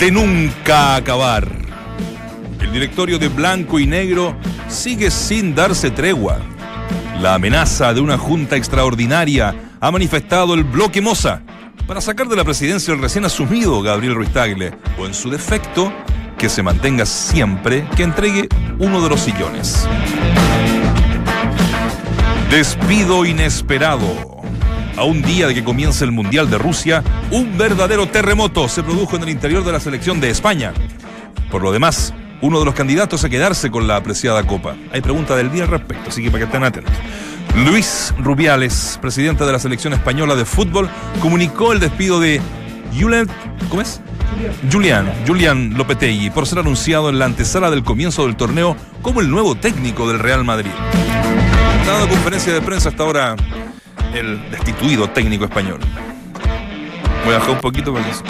de nunca acabar. El directorio de Blanco y Negro sigue sin darse tregua. La amenaza de una junta extraordinaria ha manifestado el bloque Moza para sacar de la presidencia el recién asumido Gabriel Ruiz Tagle, o en su defecto, que se mantenga siempre que entregue uno de los sillones. Despido inesperado. A un día de que comience el Mundial de Rusia, un verdadero terremoto se produjo en el interior de la selección de España. Por lo demás, uno de los candidatos a quedarse con la apreciada copa. Hay pregunta del día al respecto, así que para que estén atentos. Luis Rubiales, presidente de la selección española de fútbol, comunicó el despido de Julian, ¿cómo es? Julian, Julian Lopetegui, por ser anunciado en la antesala del comienzo del torneo como el nuevo técnico del Real Madrid. Dando conferencia de prensa hasta ahora el destituido técnico español. Voy a bajar un poquito para eso.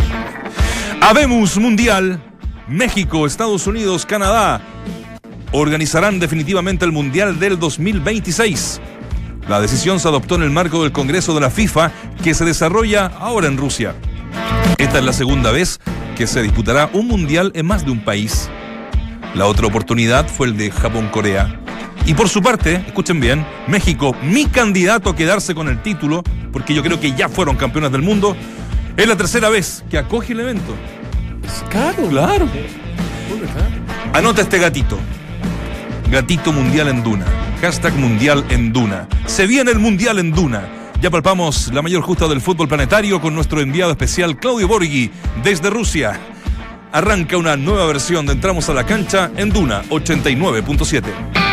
Habemos Mundial. México, Estados Unidos, Canadá organizarán definitivamente el Mundial del 2026. La decisión se adoptó en el marco del Congreso de la FIFA que se desarrolla ahora en Rusia. Esta es la segunda vez que se disputará un mundial en más de un país. La otra oportunidad fue el de Japón-Corea. Y por su parte, escuchen bien, México, mi candidato a quedarse con el título, porque yo creo que ya fueron campeones del mundo, es la tercera vez que acoge el evento. Claro, Claro. Anota este gatito. Gatito Mundial en Duna. Hashtag Mundial en Duna. Se viene el Mundial en Duna. Ya palpamos la mayor justa del fútbol planetario con nuestro enviado especial Claudio Borghi desde Rusia. Arranca una nueva versión de Entramos a la cancha en Duna 89.7.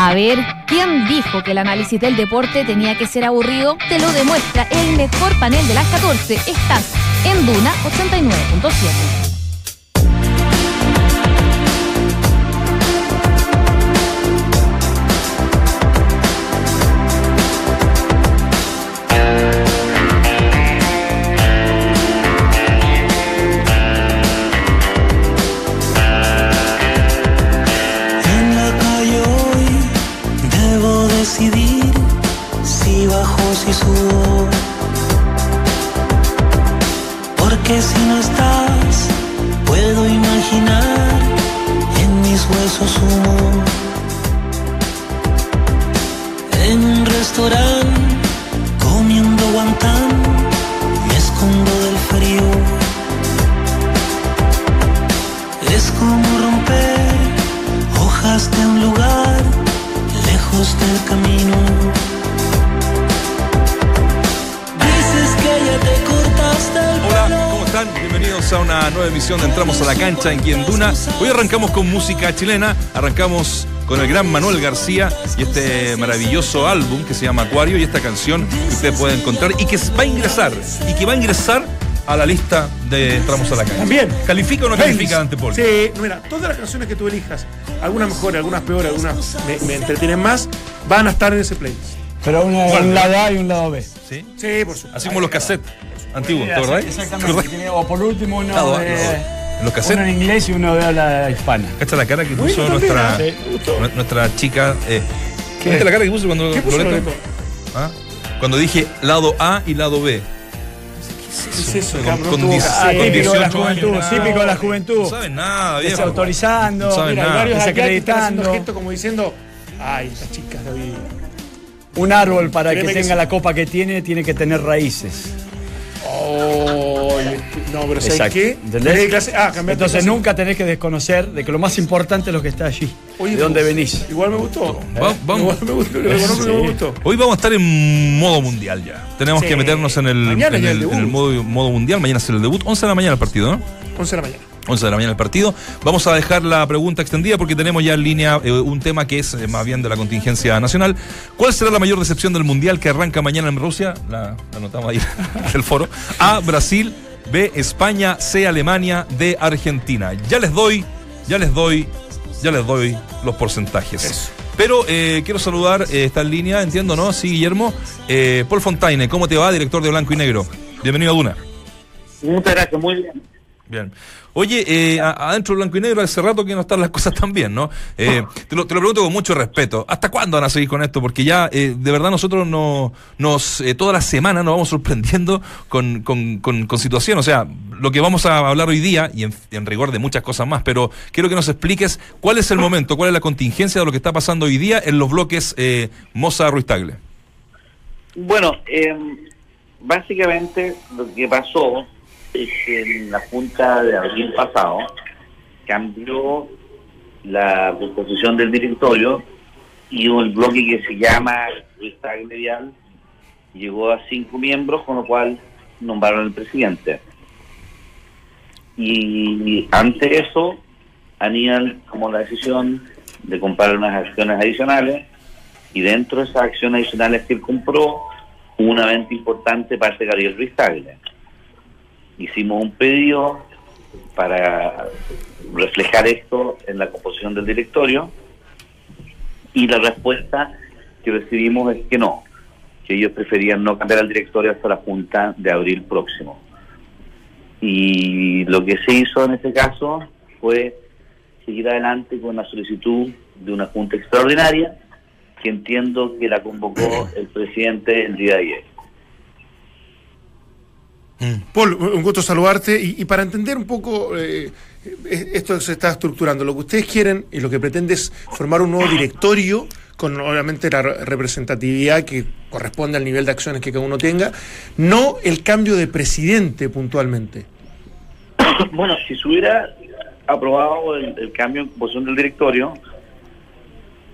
A ver, ¿quién dijo que el análisis del deporte tenía que ser aburrido? Te lo demuestra el mejor panel de las 14. Estás en Duna 89.7. Si Bienvenidos a una nueva emisión de Entramos a la cancha en Duna. Hoy arrancamos con música chilena, arrancamos con el gran Manuel García y este maravilloso álbum que se llama Acuario y esta canción que usted puede encontrar y que va a ingresar y que va a ingresar a la lista de Entramos a la cancha. También. ¿Califica o no califica Dante Poli? Sí, mira, todas las canciones que tú elijas, algunas mejores, algunas peores, algunas me, me entretienen más, van a estar en ese playlist. Pero una, un lado A y un lado B. ¿Sí? Sí, por supuesto. Así como los cassettes antiguos, ¿te acordás? ¿Te Exactamente. Tiene- O por último uno Lado A, de, A. En los uno en inglés y uno de habla hispana. Cacha la cara que puso también, nuestra, ¿eh? Nue- nuestra chica. Eh, ¿Qué? ¿Viste la cara que puso cuando ¿Qué puso Loreto? Loreto? ¿Ah? Cuando dije lado A y lado B. ¿Qué es eso? Con- con Tuvo- Ah, Sí, con típico de la 18 años, juventud, nada. típico de la juventud. No sabes nada, viejo. Desautorizando. No saben Mira, nada. que Desacreditando. gestos como diciendo, ay, estas chicas de hoy. Un árbol para Créeme que que tenga sí. la copa que tiene, tiene que tener raíces. Oh, no, pero ¿sabes qué? ¿Entendés? Ah, Entonces clase. nunca tenés que desconocer de que lo más importante es lo que está allí. Oye, de dónde venís. Igual me gustó. Igual me gustó, lo reconozco que me gustó. Hoy vamos a estar en modo mundial ya. Tenemos Sí. que meternos en el, Mañana en ya el, el en el debut. modo, modo mundial. Mañana es el debut. 11 de la mañana el partido, ¿no? 11 de la mañana. 11 de la mañana el partido. Vamos a dejar la pregunta extendida porque tenemos ya en línea eh, un tema que es eh, más bien de la contingencia nacional. ¿Cuál será la mayor decepción del Mundial que arranca mañana en Rusia? La, la anotamos ahí del foro. A, Brasil. B, España. C, Alemania. D, Argentina. Ya les doy, ya les doy, ya les doy los porcentajes. Eso. Pero eh, quiero saludar, eh, está en línea, entiendo, ¿no? Sí, Guillermo. Eh, Paul Fontaine, ¿cómo te va? Director de Blanco y Negro. Bienvenido a Duna. Muchas gracias, muy bien. Bien. Oye, eh, adentro blanco y negro hace rato que no están las cosas tan bien, ¿no? Eh, te, lo, te lo pregunto con mucho respeto. ¿Hasta cuándo van a seguir con esto? Porque ya, eh, de verdad, nosotros no, nos, eh, toda la semana nos vamos sorprendiendo con, con, con, con situación. O sea, lo que vamos a hablar hoy día, y en, en rigor de muchas cosas más, pero quiero que nos expliques cuál es el momento, cuál es la contingencia de lo que está pasando hoy día en los bloques eh, Moza Ruiz Tagle. Bueno, eh, básicamente lo que pasó en la Junta de abril pasado cambió la composición del directorio y el bloque que se llama Cristal Medial llegó a cinco miembros, con lo cual nombraron al presidente. Y ante eso, Aníbal tomó la decisión de comprar unas acciones adicionales y dentro de esas acciones adicionales que él compró, una venta importante parte de Gabriel Ruiz Tagle. Hicimos un pedido para reflejar esto en la composición del directorio y la respuesta que recibimos es que no, que ellos preferían no cambiar al directorio hasta la junta de abril próximo. Y lo que se hizo en este caso fue seguir adelante con la solicitud de una junta extraordinaria que entiendo que la convocó el presidente el día de ayer. Paul, un gusto saludarte y, y para entender un poco eh, eh, esto que se está estructurando, lo que ustedes quieren y lo que pretende es formar un nuevo directorio con obviamente la re- representatividad que corresponde al nivel de acciones que cada uno tenga, no el cambio de presidente puntualmente. Bueno, si se hubiera aprobado el, el cambio en composición del directorio,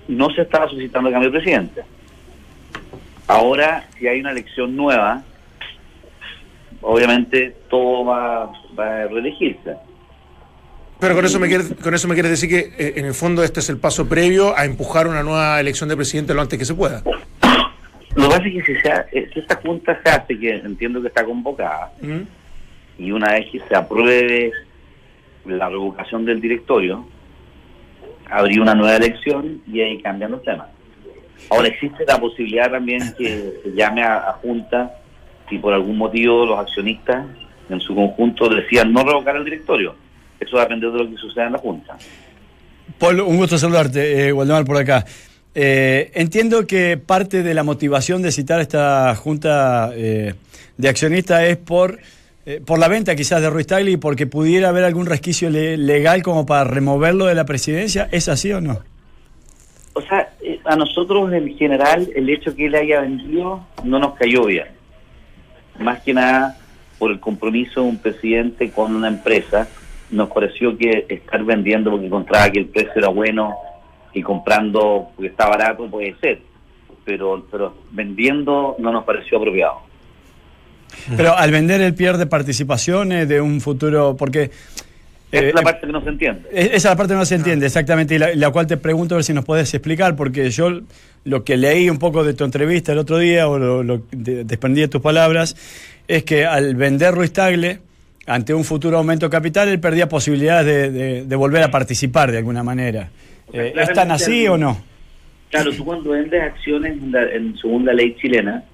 no se estaba solicitando el cambio de presidente. Ahora, si hay una elección nueva, obviamente todo va, va a reelegirse. Pero con eso me quieres, con eso me quieres decir que eh, en el fondo este es el paso previo a empujar una nueva elección de presidente lo antes que se pueda. Lo que pasa es que si, se ha- eh, si esta junta se hace, que entiendo que está convocada, ¿Mm? y una vez que se apruebe la revocación del directorio, habría una nueva elección y ahí cambian los temas. Ahora existe la posibilidad también que se llame a, a junta si por algún motivo los accionistas en su conjunto decían no revocar el directorio. Eso va a depender de lo que suceda en la junta. Paul, un gusto saludarte, eh, Waldemar por acá. Eh, entiendo que parte de la motivación de citar esta junta eh, de accionistas es por, eh, por la venta quizás de Ruiz Tagle y porque pudiera haber algún resquicio le- legal como para removerlo de la presidencia. ¿Es así o no? O sea, eh, a nosotros en general el hecho que él haya vendido no nos cayó bien. Más que nada por el compromiso de un presidente con una empresa, nos pareció que estar vendiendo porque encontraba que el precio era bueno y comprando porque está barato puede ser, pero pero vendiendo no nos pareció apropiado. Pero al vender él pierde participaciones de un futuro, porque... Esa eh, es la parte que no se entiende. Eh, Esa es la parte que no se entiende, exactamente, y la, la cual te pregunto a ver si nos puedes explicar, porque yo lo que leí un poco de tu entrevista el otro día, o lo, lo de- desprendí de tus palabras, es que al vender Ruiz Tagle, ante un futuro aumento de capital, él perdía posibilidades de, de- de volver a participar de alguna manera. O sea, Eh, ¿Es tan así o no? Claro, tú cuando vendes acciones en, la- en según la ley chilena,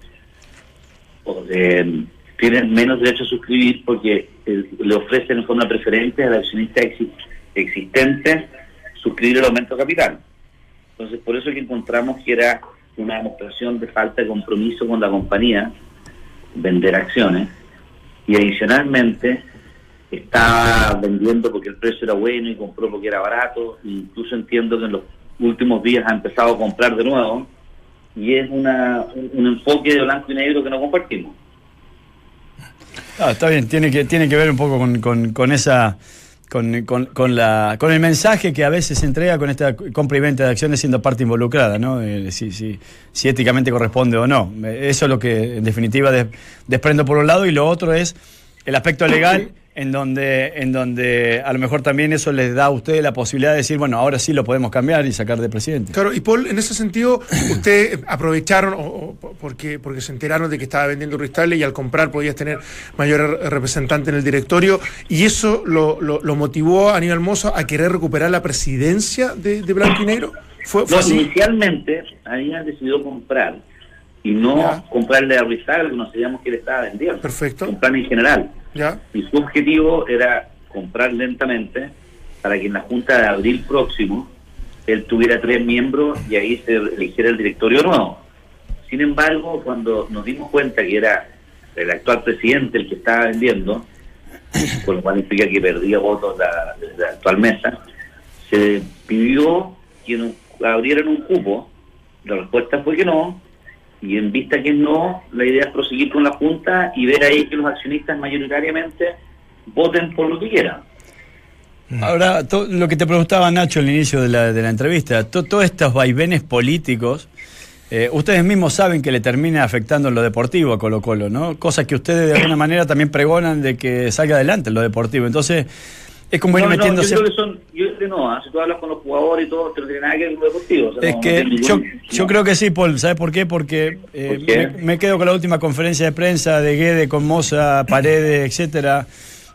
o de- tienes menos derecho a suscribir porque eh, le ofrecen en forma preferente al accionista exi- existente suscribir el aumento de capital. Entonces, por eso que encontramos que era una demostración de falta de compromiso con la compañía vender acciones y adicionalmente estaba vendiendo porque el precio era bueno y compró porque era barato. incluso entiendo que en los últimos días ha empezado a comprar de nuevo y es una, un, un enfoque de blanco y negro que no compartimos. Ah, está bien, tiene que, tiene que ver un poco con, con- esa. Con, con- la, con el mensaje que a veces se entrega con esta compra y venta de acciones siendo parte involucrada, ¿no? Eh, si, si- éticamente corresponde o no. Eh, Eso es lo que en definitiva de- desprendo por un lado y lo otro es el aspecto legal en donde, en donde a lo mejor también eso les da a ustedes la posibilidad de decir, bueno, ahora sí lo podemos cambiar y sacar de presidente. Claro, y Paul, en ese sentido, ustedes aprovecharon o, o porque, porque se enteraron de que estaba vendiendo Ruiz Tagle y al comprar podías tener mayor representante en el directorio, y eso lo, lo- lo motivó a Aníbal Mozo a querer recuperar la presidencia de, de Blanco y Negro. ¿Fue, fue No, así? inicialmente habían decidido comprar y no Ya. comprarle a que no sabíamos que le estaba vendiendo. Perfecto. Comprar en general. ¿Ya? Y su objetivo era comprar lentamente para que en la Junta de abril próximo él tuviera tres miembros y ahí se eligiera el directorio nuevo. Sin embargo, cuando nos dimos cuenta que era el actual presidente el que estaba vendiendo, con lo cual implica que perdía votos la, la actual mesa, se pidió que nos abrieran un cupo. La respuesta fue que no, y en vista que no, la idea es proseguir con la Junta y ver ahí que los accionistas mayoritariamente voten por lo que quieran. Ahora, to- lo que te preguntaba Nacho al inicio de la, de la entrevista, to- todos estos vaivenes políticos, eh, ustedes mismos saben que le termina afectando en lo deportivo a Colo Colo, ¿no? Cosa que ustedes de alguna manera también pregonan de que salga adelante en lo deportivo. Entonces, es como ir No, metiéndose... yo creo que son, yo no, ¿ah? si tú hablas con los jugadores y todo, no tiene nada que ver con lo deportivo. o sea, Es no- que yo, ningún- yo no. creo que sí, Paul. ¿Sabes por qué? Porque eh, ¿Por qué? Me, me quedo con la última conferencia de prensa de Guede con Moza, Paredes, etcétera.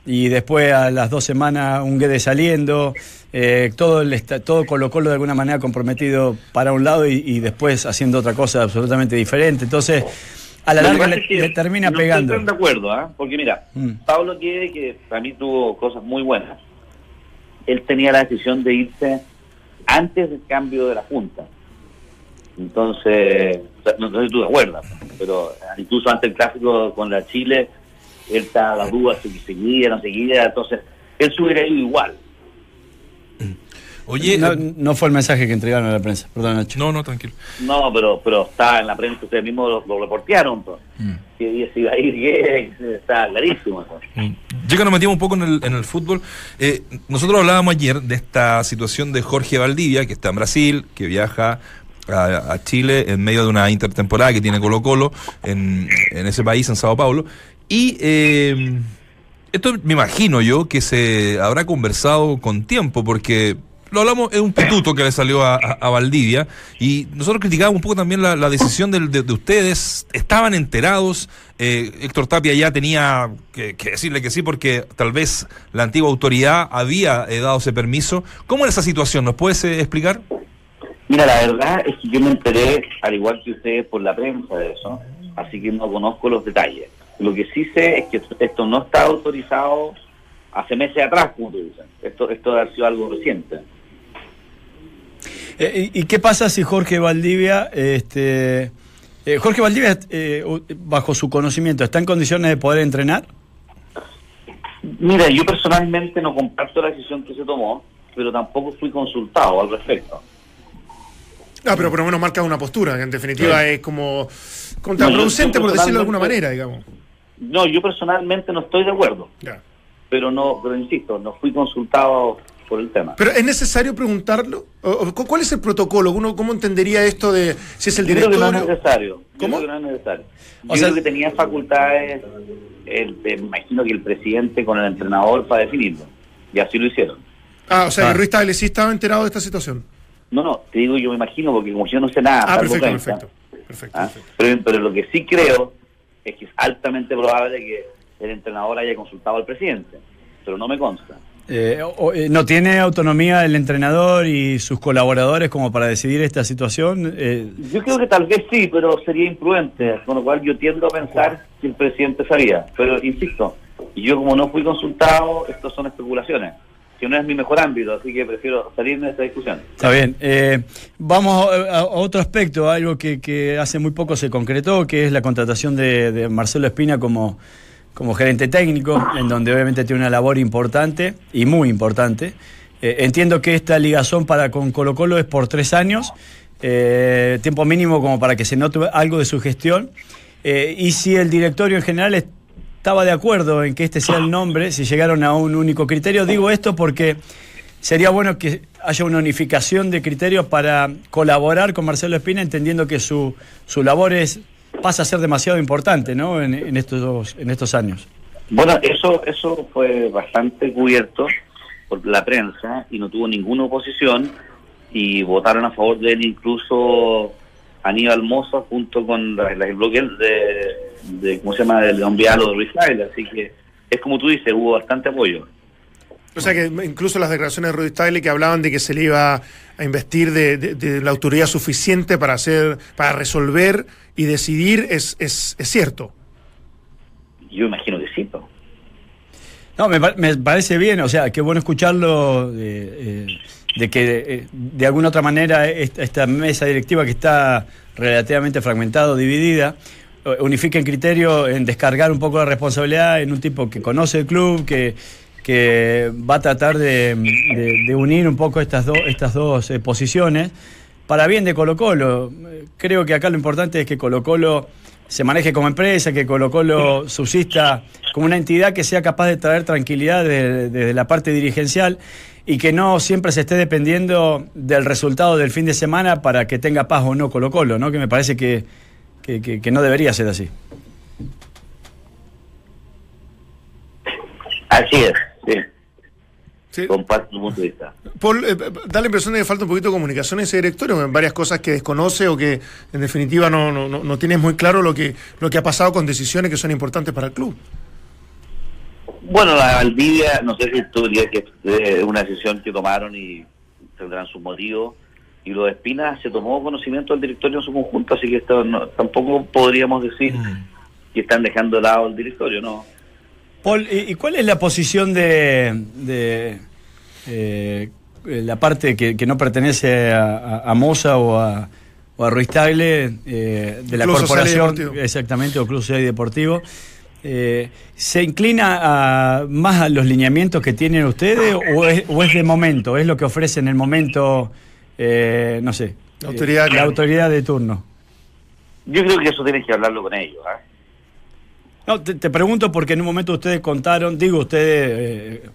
Y después a las dos semanas un Guede saliendo. eh, todo el todo Colo Colo de alguna manera comprometido para un lado y, y después haciendo otra cosa absolutamente diferente. Entonces, a la larga le, le termina no pegando. Estoy tan de acuerdo, ¿ah? porque mira, Mm. Pablo Quiere, que para mí tuvo cosas muy buenas, él tenía la decisión de irse antes del cambio de la Junta. Entonces, no, no sé si tú te acuerdas, pero incluso antes del clásico con la Chile, él estaba la duda si seguía, no seguía, entonces él se hubiera ido igual. Oye, no, eh, no fue el mensaje que entregaron a la prensa. Perdón, Nacho. no, no, tranquilo. No, pero pero estaba en la prensa, ustedes mismos lo, lo reportearon, pues. Mm. que se iba a ir, que estaba clarísimo. eso. Ya que nos metimos un poco en el, en el fútbol, eh, nosotros hablábamos ayer de esta situación de Jorge Valdivia, que está en Brasil, que viaja a, a Chile en medio de una intertemporada que tiene Colo Colo en, en ese país, en Sao Paulo. Y eh, esto me imagino yo que se habrá conversado con tiempo, porque lo hablamos, es un pituto que le salió a, a- Valdivia, y nosotros criticábamos un poco también la, la decisión del- de, de ustedes, estaban enterados, eh, Héctor Tapia ya tenía que, que decirle que sí, porque tal vez la antigua autoridad había eh, dado ese permiso. ¿Cómo era esa situación? ¿Nos puedes eh, explicar? Mira, la verdad es que yo me enteré, al igual que ustedes, por la prensa de eso, así que no conozco los detalles. Lo que sí sé es que esto no está autorizado hace meses atrás, como tú dices. Esto, esto debe haber sido algo reciente. Eh, ¿Y y qué pasa si Jorge Valdivia, este, eh, Jorge Valdivia, eh, bajo su conocimiento, está en condiciones de poder entrenar? Mira, yo personalmente no comparto la decisión que se tomó, pero tampoco fui consultado al respecto. Ah, pero por lo menos marca una postura, que en definitiva es como contraproducente, No, yo- yo por decirlo de alguna manera, digamos. No, yo personalmente no estoy de acuerdo, Ya. pero no, pero insisto, no fui consultado por el tema. Pero es necesario preguntarlo. ¿O- o cu- ¿Cuál es el protocolo? ¿Uno cómo entendería esto de si es el Yo creo que no es necesario. Yo ¿Cómo? creo que no es necesario. Yo O sea- creo que tenía facultades, el, me imagino que el presidente con el entrenador para definirlo. Y así lo hicieron. Ah, o sea, Ah. que Ruiz Tagle sí estaba enterado de esta situación. No, no, te digo yo me imagino porque como yo no sé nada. Ah. Perfecto, ¿ah? perfecto. Pero, pero lo que sí creo es que es altamente probable que el entrenador haya consultado al presidente. Pero no me consta. Eh, eh, ¿No tiene autonomía el entrenador y sus colaboradores como para decidir esta situación? Eh, Yo creo que tal vez sí, pero sería imprudente, con lo cual yo tiendo a pensar que el presidente sabía. Pero insisto, yo como no fui consultado, estos son especulaciones, que no es mi mejor ámbito, así que prefiero salirme de esta discusión. Está bien. Eh, vamos a, a otro aspecto, algo que, que hace muy poco se concretó, que es la contratación de, de Marcelo Espina como, como gerente técnico, en donde obviamente tiene una labor importante y muy importante. Eh, entiendo que esta ligazón para con Colo Colo es por tres años, eh, tiempo mínimo como para que se note algo de su gestión. Eh, y si el directorio en general estaba de acuerdo en que este sea el nombre, si llegaron a un único criterio, digo esto porque sería bueno que haya una unificación de criterios para colaborar con Marcelo Espina, entendiendo que su, su labor es, pasa a ser demasiado importante ¿no? en, en estos, en estos años. Bueno, eso eso fue bastante cubierto por la prensa y no tuvo ninguna oposición y votaron a favor de él incluso Aníbal Moza junto con la- la- el bloque de, de, ¿cómo se llama?, de León Vial o de Luis Fraile. Así que es como tú dices, hubo bastante apoyo. O sea que incluso las declaraciones de Ruiz Tagle que hablaban de que se le iba a investir de, de- de la autoridad suficiente para hacer, para resolver y decidir es, es, es cierto. Yo imagino que sí, ¿no? No, me, pa- me parece bien, o sea, qué bueno escucharlo eh, eh, de que eh, de alguna otra manera esta, esta mesa directiva que está relativamente fragmentada, dividida, unifica en criterio en descargar un poco la responsabilidad en un tipo que conoce el club, que, que va a tratar de, de- de unir un poco estas, dos estas dos eh, posiciones para bien de Colo Colo. Creo que acá lo importante es que Colo Colo se maneje como empresa, que Colo Colo subsista como una entidad que sea capaz de traer tranquilidad de- desde la parte dirigencial y que no siempre se esté dependiendo del resultado del fin de semana para que tenga paz o no Colo Colo, ¿no? que me parece que, que- que- que no debería ser así. Así es, sí, Sí. comparto tu punto de vista. Paul, eh, da la impresión de que falta un poquito de comunicación en ese directorio, en varias cosas que desconoce o que en definitiva no, no, no, no tienes muy claro lo que, lo que ha pasado con decisiones que son importantes para el club. Bueno, la Valdivia, no sé si tú dirías que es una decisión que tomaron y tendrán sus motivos. Y lo de Espina se tomó conocimiento del directorio en su conjunto, así que esto no- tampoco podríamos decir que están dejando de lado el directorio, ¿no? Paul, ¿y, cuál es la posición de, de, eh, la parte que, que no pertenece a, a- a Moza o a, o a Ruiz Tagle eh, de la Club corporación, exactamente, o Club Social y Deportivo? Eh, ¿Se inclina a, más a los lineamientos que tienen ustedes o es, o es de momento? ¿Es lo que ofrece en el momento, eh, no sé, La autoridad, eh, la autoridad de turno? Yo creo que eso tienes que hablarlo con ellos, ¿ah? No, te, pregunto porque en un momento ustedes contaron, digo ustedes, eh,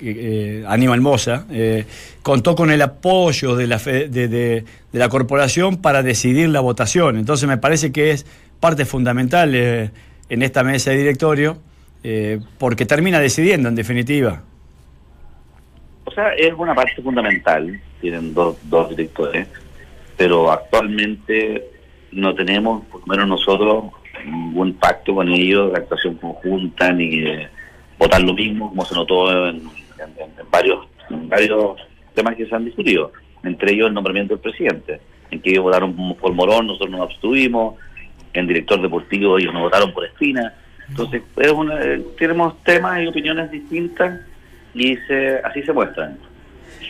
eh, Aníbal Moza, eh, contó con el apoyo de la, fe- de, de- de la corporación para decidir la votación. Entonces me parece que es parte fundamental eh, en esta mesa de directorio, eh, porque termina decidiendo en definitiva. O sea, es una parte fundamental, tienen dos, dos directores, pero actualmente no tenemos, por lo menos nosotros, ningún pacto con ellos de actuación conjunta ni de votar lo mismo, como se notó en, en- varios, varios temas que se han discutido, entre ellos el nombramiento del presidente, en que ellos votaron por Morón, nosotros nos abstuvimos, en director deportivo ellos no votaron por Espina, entonces es una- eh, tenemos temas y opiniones distintas y se, así se muestran.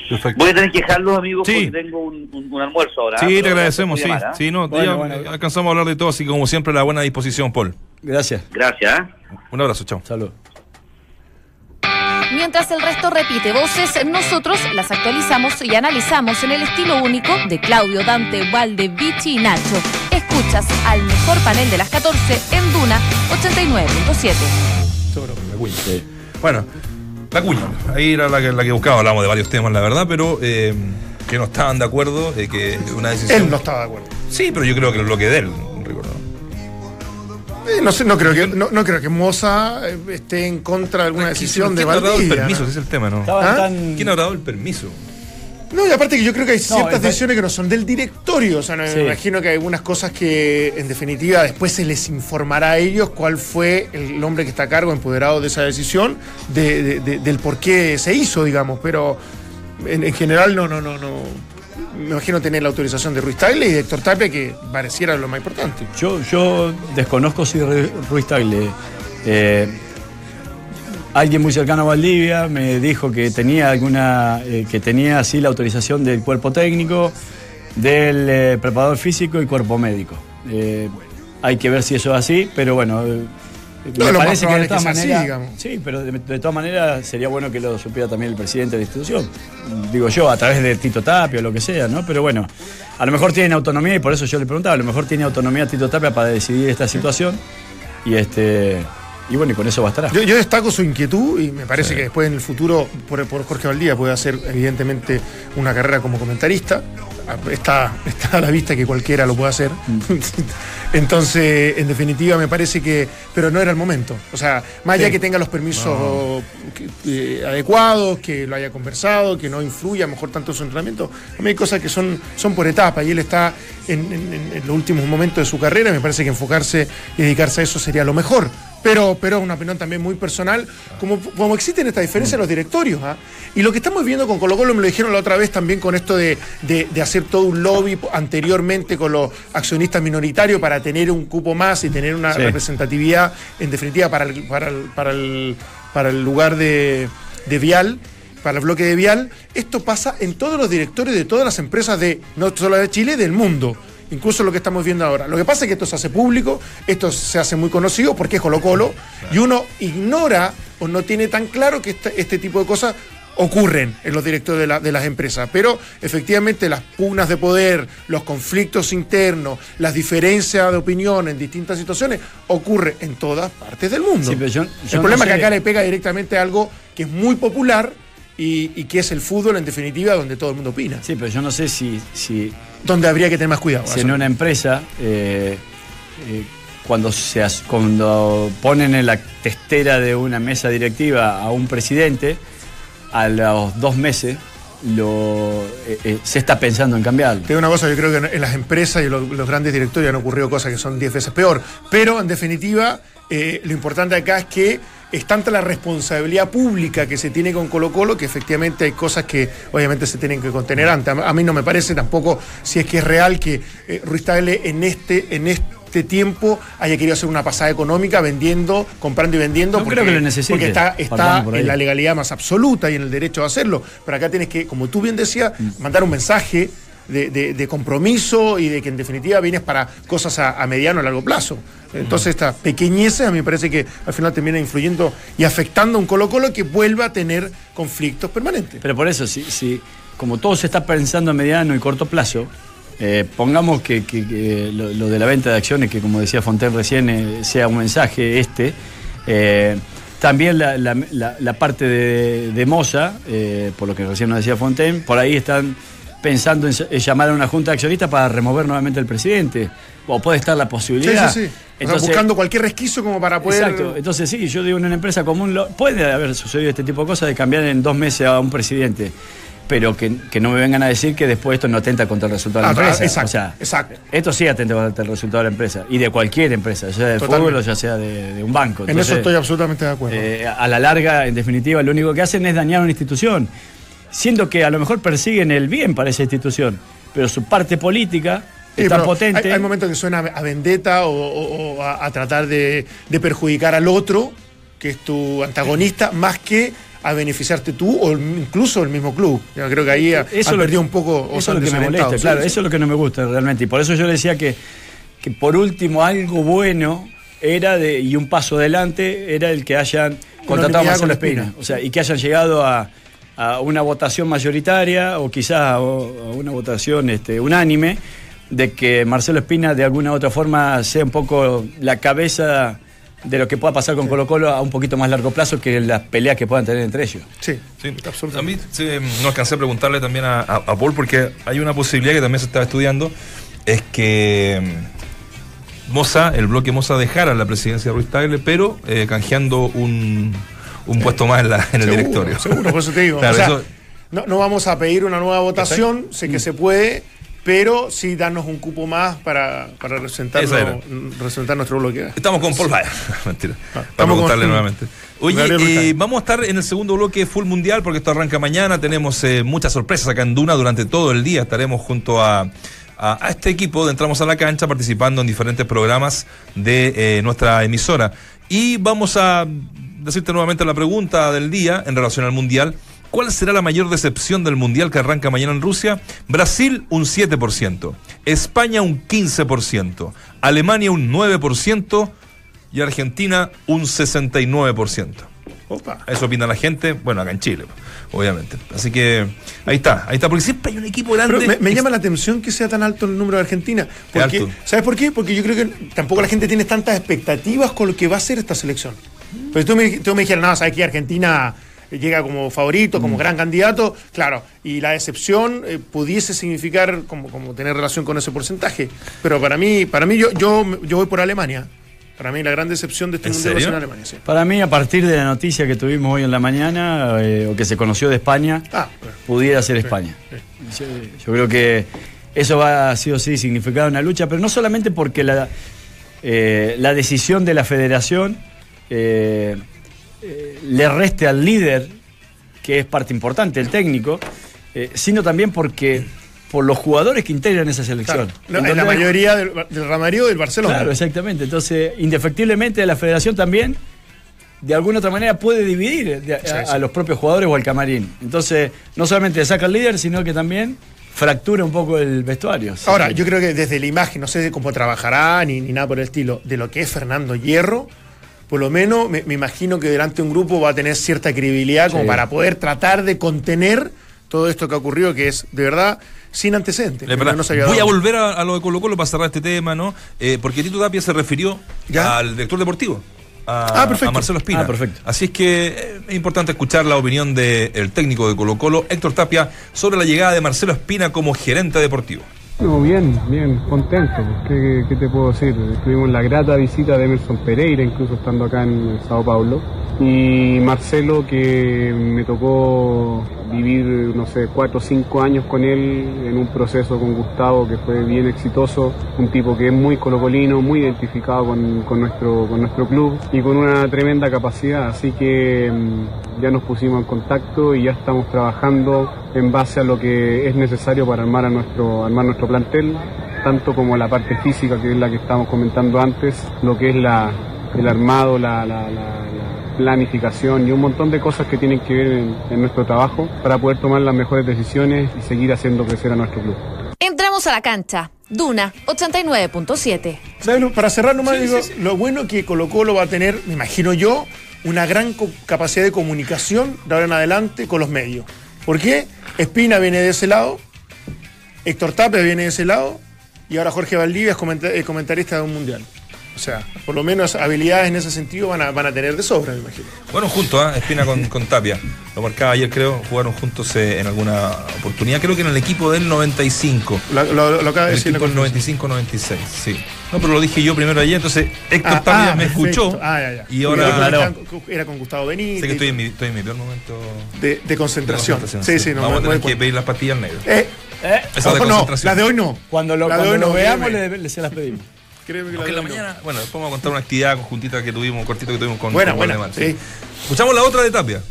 Perfecto. Voy a tener que dejarlos, amigos, Sí. porque tengo un, un- un almuerzo ahora. Sí, te agradecemos, sí. llamar, ¿ah? Sí, no, Bueno, ya bueno. alcanzamos a hablar de todo, así que como siempre, la buena disposición, Paul. Gracias. Gracias. ¿ah? Un abrazo, chao. Salud. Mientras el resto repite voces, nosotros las actualizamos y analizamos en el estilo único de Claudio, Dante, Valde, Vichy y Nacho. Escuchas al mejor panel de las 14 en Duna 89.7. La cuña. Bueno, la cuña. Ahí era la que, la que buscaba. Hablamos de varios temas, la verdad, pero eh, que no estaban de acuerdo, eh, que una decisión. Él no estaba de acuerdo. Sí, pero yo creo que el bloque de él, Ricardo. Eh, no sé, no creo que, no, no creo que Moza eh, esté en contra de alguna decisión de ¿Quién dado el Valdivia. permiso? ¿no? Ese es el tema, ¿no? Estaban ¿Ah? tan- ¿Quién habrá dado el permiso? No, y aparte que yo creo que hay ciertas es- decisiones que no son del directorio. O sea, no, Sí. me imagino que hay algunas cosas que, en definitiva, después se les informará a ellos cuál fue el hombre que está a cargo, empoderado de esa decisión, de- de- de- del por qué se hizo, digamos. Pero en, en general, no, no, no, no. Me imagino tener la autorización de Ruiz Tagle y de Héctor Tapia, que pareciera lo más importante. Yo, yo desconozco si Ru- Ruiz Tagle, eh, alguien muy cercano a Valdivia me dijo que tenía alguna, eh, que tenía así la autorización del cuerpo técnico, del eh, preparador físico y cuerpo médico. Eh, hay que ver si eso es así, pero bueno. No, me parece que de todas maneras. digamos. sí, pero de, de todas maneras sería bueno que lo supiera también el presidente de la institución. Digo yo, a través de Tito Tapia o lo que sea, ¿no? Pero bueno, a lo mejor tienen autonomía y por eso yo le preguntaba, a lo mejor tiene autonomía Tito Tapia para decidir esta situación. Y este. Y bueno, y con eso bastará. Yo, yo destaco su inquietud y me parece que después en el futuro, por, por Jorge Valdía, puede hacer evidentemente una carrera como comentarista. Está, está a la vista que cualquiera lo puede hacer. Entonces, en definitiva, me parece que. Pero no era el momento. O sea, más allá Sí. que tenga los permisos eh, adecuados, que lo haya conversado, que no influya mejor tanto su entrenamiento, a mí hay cosas que son, son por etapa y él está en, en- en- en los últimos momentos de su carrera. Me parece que enfocarse y dedicarse a eso sería lo mejor. Pero, pero es una opinión también muy personal, como, como existen estas diferencias en los directorios. ¿ah? Y lo que estamos viendo con Colo Colo, me lo dijeron la otra vez también con esto de, de- de hacer todo un lobby anteriormente con los accionistas minoritarios para tener un cupo más y tener una Sí. representatividad, en definitiva, para el, para el, para el, para el lugar de, de Vial, para el bloque de Vial. Esto pasa en todos los directorios de todas las empresas de, no solo de Chile, del mundo. Incluso lo que estamos viendo ahora. Lo que pasa es que esto se hace público, esto se hace muy conocido porque es Colo Colo, y uno ignora o no tiene tan claro que este, este tipo de cosas ocurren en los directores de, la- de las empresas, pero efectivamente las pugnas de poder, los conflictos internos, las diferencias de opinión en distintas situaciones ocurre en todas partes del mundo. Sí, pero yo- yo el no problema es que acá le pega directamente a algo que es muy popular y, y que es el fútbol en definitiva donde todo el mundo opina, Sí, pero yo no sé si, si, donde habría que tener más cuidado. si en una empresa, eh, eh, cuando, se, cuando ponen en la testera de una mesa directiva a un presidente, a los dos meses lo, eh, eh, se está pensando en cambiarlo. Te una cosa, yo creo que en las empresas y los, los grandes directorios han ocurrido cosas que son 10 veces peor. Pero, en definitiva, eh, lo importante acá es que es tanta la responsabilidad pública que se tiene con Colo Colo que efectivamente hay cosas que obviamente se tienen que contener antes. A mí no me parece tampoco si es que es real que eh, Ruiz Tagle en este, en este tiempo haya querido hacer una pasada económica vendiendo, comprando y vendiendo. No creo que lo necesite. Porque está, está por en la legalidad más absoluta y en el derecho a hacerlo. Pero acá tienes que, como tú bien decías, Mm. mandar un mensaje de, de- de compromiso y de que en definitiva vienes para cosas a, a mediano o largo plazo. Entonces, estas pequeñeces a mí me parece que al final termina influyendo y afectando a un Colo-Colo que vuelva a tener conflictos permanentes. Pero por eso, si, si como todo se está pensando a mediano y corto plazo, eh, pongamos que, que- que lo, lo de la venta de acciones, que como decía Fontaine recién, eh, sea un mensaje este. eh, también la, la- la- la parte de, de Moza, eh, por lo que recién nos decía Fontaine, por ahí están pensando en, llamar a una junta de accionistas para remover nuevamente al presidente. O puede estar la Sí, posibilidad. sí, sí. O sea, Entonces- buscando cualquier resquicio como para poder. Exacto, entonces sí, yo digo en una empresa común lo- puede haber sucedido este tipo de cosas de cambiar en dos meses a un presidente, pero que, que no me vengan a decir que después esto no atenta contra el resultado de Ah, la empresa. exacto, o sea, exacto. esto sí atenta contra el resultado de la empresa y de cualquier empresa, ya sea de Totalmente. fútbol o ya sea de, de un banco. En eso estoy absolutamente de acuerdo. eh, a la larga, en definitiva, lo único que hacen es dañar una institución, siendo que a lo mejor persiguen el bien para esa institución, pero su parte política Sí, es tan pero potente. Hay, hay momentos que suena a vendetta o, o- o a, a tratar de, de perjudicar al otro, que es tu antagonista, más que a beneficiarte tú o incluso el mismo club. Yo creo que ahí ha, Eso han lo perdido un poco. o Eso lo que me molesta, claro, eso es lo que no me gusta realmente. Y por eso yo le decía que, que por último algo bueno era de, y un paso adelante era el que hayan contratado a Marcelo. Espina. O sea, y que hayan llegado a, a una votación mayoritaria o quizás a, a una votación este, unánime de que Marcelo Espina de alguna u otra forma sea un poco la cabeza de lo que pueda pasar con Colo Colo a un poquito más largo plazo que las peleas que puedan tener entre ellos. Sí, Sí, absolutamente. a mí sí, no alcancé a preguntarle también a, a- a Paul porque hay una posibilidad que también se estaba estudiando, es que mm, Moza, el bloque Moza dejara la presidencia de Ruiz Tagle, pero eh, canjeando un, un puesto más en, la- en el Seguro, directorio. Seguro, por eso te digo. Claro, O sea, eso- no, no vamos a pedir una nueva votación, sé Mm. que se puede, pero sí darnos un cupo más para, para representar, representar nuestro bloque. Estamos con Paul Vaya. Mentira. Ah, Vamos a estamos preguntarle con- nuevamente. Oye, eh, vamos a estar en el segundo bloque full mundial porque esto arranca mañana. Tenemos eh, muchas sorpresas acá en Duna durante todo el día. Estaremos junto a, a- a este equipo de Entramos a la Cancha participando en diferentes programas de eh, nuestra emisora. Y vamos a decirte nuevamente la pregunta del día en relación al mundial. ¿Cuál será la mayor decepción del mundial que arranca mañana en Rusia? Brasil un 7%, España un 15%, Alemania un 9% y Argentina un 69%. Opa. Eso opina la gente, bueno, acá en Chile, obviamente. Así que ahí está, ahí está, porque siempre hay un equipo grande. Pero me, me llama la atención que sea tan alto el número de Argentina. Porque. ¿Sabes por qué? Porque yo creo que tampoco la gente tiene tantas expectativas con lo que va a ser esta selección. Pero tú me, tú me dijeras, nada, ¿sabes que Argentina llega como favorito, Mm. como gran candidato? Claro, y la decepción eh, pudiese significar como, como tener relación con ese porcentaje. Pero para mí, para mí yo, yo, yo voy por Alemania. Para mí la gran decepción de este ¿En mundial ser serio? Alemania. Sí. Para mí, a partir de la noticia que tuvimos hoy en la mañana, eh, o que se conoció de España, Ah, bueno. pudiera ser España. Yo, yo creo que eso va a sí o sí significar una lucha, pero no solamente porque la, eh, la decisión de la federación eh, eh, le reste al líder, que es parte importante, el técnico, eh, sino también porque por los jugadores que integran esa selección. Claro. No, En en la mayoría del, del Real Madrid o del Barcelona. Claro, exactamente. Entonces, indefectiblemente la federación también de alguna otra manera puede dividir de- a, a los propios jugadores o al camarín. Entonces, no solamente saca el líder, sino que también fractura un poco el vestuario. Ahora, yo creo que desde la imagen, no sé cómo trabajará ni, ni nada por el estilo, de lo que es Fernando Hierro, por lo menos me, me imagino que delante de un grupo va a tener cierta credibilidad como Sí. para poder tratar de contener todo esto que ha ocurrido, que es de verdad sin antecedentes. Es verdad. No se había Voy a volver a, a lo de Colo Colo para cerrar este tema, ¿no? Eh, porque Tito Tapia se refirió ¿Ya? al director deportivo. A, Ah, perfecto. a Marcelo Espina. Ah, perfecto. Así es que eh, es importante escuchar la opinión del técnico de Colo Colo, Héctor Tapia, sobre la llegada de Marcelo Espina como gerente deportivo. No, bien, bien, contento. ¿Qué, qué te puedo decir? Tuvimos la grata visita de Emerson Pereira, incluso estando acá en Sao Paulo. Y Marcelo, que me tocó vivir, no sé, cuatro o cinco años con él en un proceso con Gustavo que fue bien exitoso. Un tipo que es muy colocolino, muy identificado con, con nuestro, con nuestro club y con una tremenda capacidad. Así que mm, ya nos pusimos en contacto y ya estamos trabajando en base a lo que es necesario para armar a nuestro, armar nuestro plantel, tanto como la parte física, que es la que estábamos comentando antes, lo que es la, el armado, la, la- la- la planificación y un montón de cosas que tienen que ver en, en nuestro trabajo para poder tomar las mejores decisiones y seguir haciendo crecer a nuestro club. Entramos a la cancha. Duna 89.7. ¿Sabes lo- Para cerrar nomás, digo, lo bueno que Colo Colo va a tener, me imagino yo, una gran capacidad de comunicación de ahora en adelante con los medios. ¿Por qué? Espina viene de ese lado, Héctor Tapia viene de ese lado, y ahora Jorge Valdivia es eh, comentarista de un mundial. O sea, por lo menos habilidades en ese sentido van a, van a tener de sobra, me imagino. Bueno, juntos, ¿ah? Espina con, con Tapia. Lo marcaba ayer, creo, jugaron juntos eh, en alguna oportunidad. Creo que en el equipo del 95. Lo, lo- lo acaba de El decir la equipo del conferencia. 95-96, sí. No, pero lo dije yo primero ayer, entonces Héctor Ah, Tapia ah, me perfecto. escuchó. Ah, ya, ya. Y ahora era con- era con Gustavo Benítez. sé que estoy en, mi, estoy en mi peor momento de, de concentración. concentración, Sí, sí, no Vamos a tener que pedir las pastillas negras. Eh, ¿Eh? Esa de concentración. la de hoy no. Cuando lo, La de cuando hoy lo no, veamos, le, le- se las pedimos. Créeme que la en mañana, bueno, después vamos a contar una actividad conjuntita que tuvimos, un cortito que tuvimos con Buena, con buena, Valdemar, sí. Escuchamos la otra de Tapia.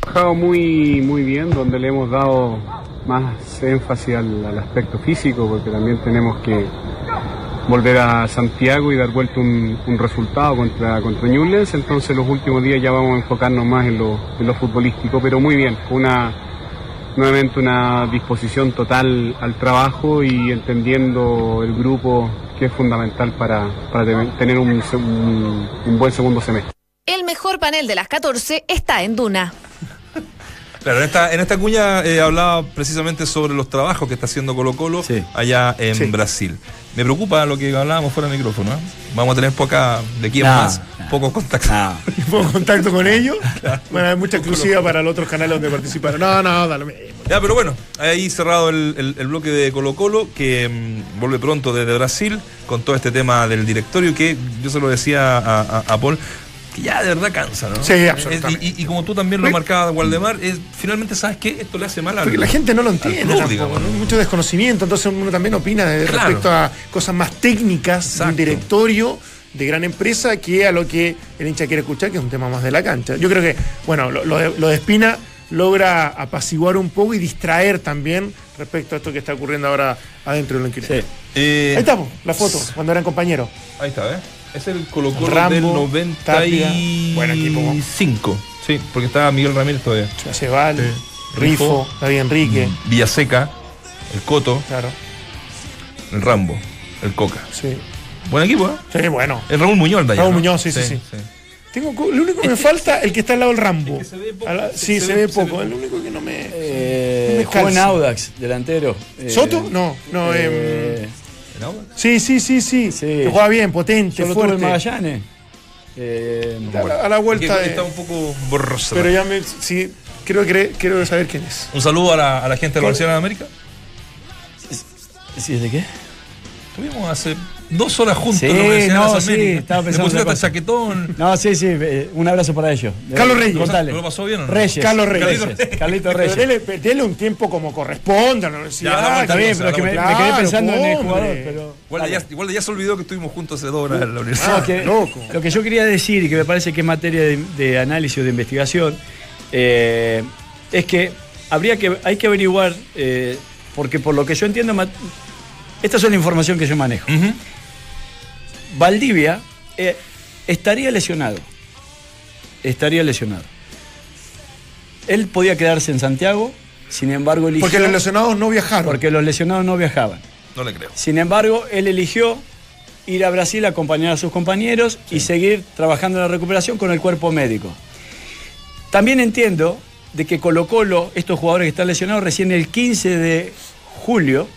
trabajado muy, muy bien, donde le hemos dado más énfasis al, al aspecto físico, porque también tenemos que volver a Santiago y dar vuelta un, un resultado contra, contra Newlands, entonces los últimos días ya vamos a enfocarnos más en lo, en lo futbolístico, pero muy bien, una, nuevamente una disposición total al trabajo y entendiendo el grupo que es fundamental para, para te- tener un, un- un buen segundo semestre. El mejor panel de las 14 está en Duna. Claro, en esta, en esta cuña eh, hablaba precisamente sobre los trabajos que está haciendo Colo Colo Sí. allá en Sí. Brasil. Me preocupa lo que hablábamos fuera de micrófono. ¿eh? Vamos a tener poca, de No, más, no. pocos contactos. No. Pongo contacto con ellos. Bueno, hay mucha exclusiva para los otros canales donde participaron. No, no, da lo mismo. Ya, pero bueno, ahí cerrado el, el- el bloque de Colo Colo, que mm, vuelve pronto desde Brasil, con todo este tema del directorio, que yo se lo decía a, a- a Paul, que ya de verdad cansa, ¿no? Sí, absolutamente. Y, y como tú también lo marcabas, Waldemar, es, finalmente, ¿sabes qué? Esto le hace mal al Porque la gente no lo entiende club, tampoco, digamos, ¿no? ¿no? mucho desconocimiento, entonces uno también opina de- Claro. respecto a cosas más técnicas de un Exacto. directorio de gran empresa que a lo que el hincha quiere escuchar, que es un tema más de la cancha. Yo creo que, bueno, lo, lo de, lo de Espina logra apaciguar un poco y distraer también respecto a esto que está ocurriendo ahora adentro del inquilino. Sí. Eh, Ahí estamos, la foto, cuando eran compañeros. Ahí está, ¿eh? Es el Colo Colo Rambo, del 95. Tapia, buen equipo. Sí, porque estaba Miguel Ramírez todavía. Ceval, Sí. Rifo, Rifo. David Enrique, Villaseca, el Coto, claro. el Rambo, el Coca. Sí. Buen equipo, ¿eh? Sí, bueno. El Raúl Muñoz allá, Raúl ¿no? Muñoz, sí, sí, sí. Tengo, lo único que me falta el que está al lado del Rambo. Es que se ve poco, la- sí, se se, ve- ve se ve poco. Es lo único que no me. Eh, Me jugó en. Audax, delantero. Eh, ¿Soto? No, no. eh, em, ¿En Audax? sí, sí, sí, sí. Sí. Que juega bien, potente, el fuerte. Magallanes. Eh, A la, a la vuelta. Está un poco borroso. Pero ya me. Sí, que quiero saber quién es. Un saludo a la, a la gente de la Universidad de América. ¿Sí, ¿De qué? Estuvimos hace dos horas juntos Sí, en no, las sí, estaba Me pensando pusiste otra hasta chaquetón. No, sí, sí, eh, un abrazo para ellos. Carlos Reyes. Contale. ¿Lo pasó bien o no? Reyes. Carlos Reyes. Carlito Pero Reyes. dele, dele un tiempo como corresponda a la universidad. Ya, no, Está bien, pero es que me, me quedé pensando en el jugador. Pero, Igual ya, igual de ya se olvidó que estuvimos juntos hace dos horas en la No, universidad. que- loco. Lo que yo quería decir, y que me parece que es materia de, de análisis o de investigación, eh, es que habría que, hay que averiguar, eh, porque por lo que yo entiendo, esta es la información que yo manejo. Valdivia eh, estaría lesionado. Estaría lesionado. Él podía quedarse en Santiago, sin embargo eligió... Porque los lesionados no viajaron. Porque los lesionados no viajaban. No le creo. Sin embargo, él eligió ir a Brasil a acompañar a sus compañeros y seguir trabajando en la recuperación con el cuerpo médico. También entiendo de que Colo Colo, estos jugadores que están lesionados, recién el 15 de julio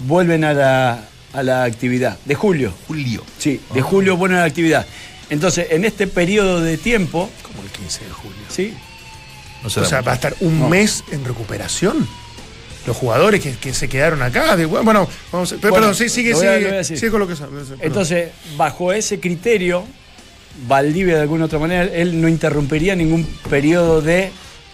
vuelven a la, a la actividad. De julio. Julio. Sí, de julio vuelven a la actividad. Entonces, en este periodo de tiempo, Como el 15 de julio. ¿sí? No O será sea, mucho. va a estar un mes en recuperación. Los jugadores que, que se quedaron acá. de- bueno, vamos a- pero, Bueno, perdón, sí, sigue, sigue, lo sigue con que. Entonces, bajo ese criterio, Valdivia de alguna otra manera, él no interrumpiría ningún periodo de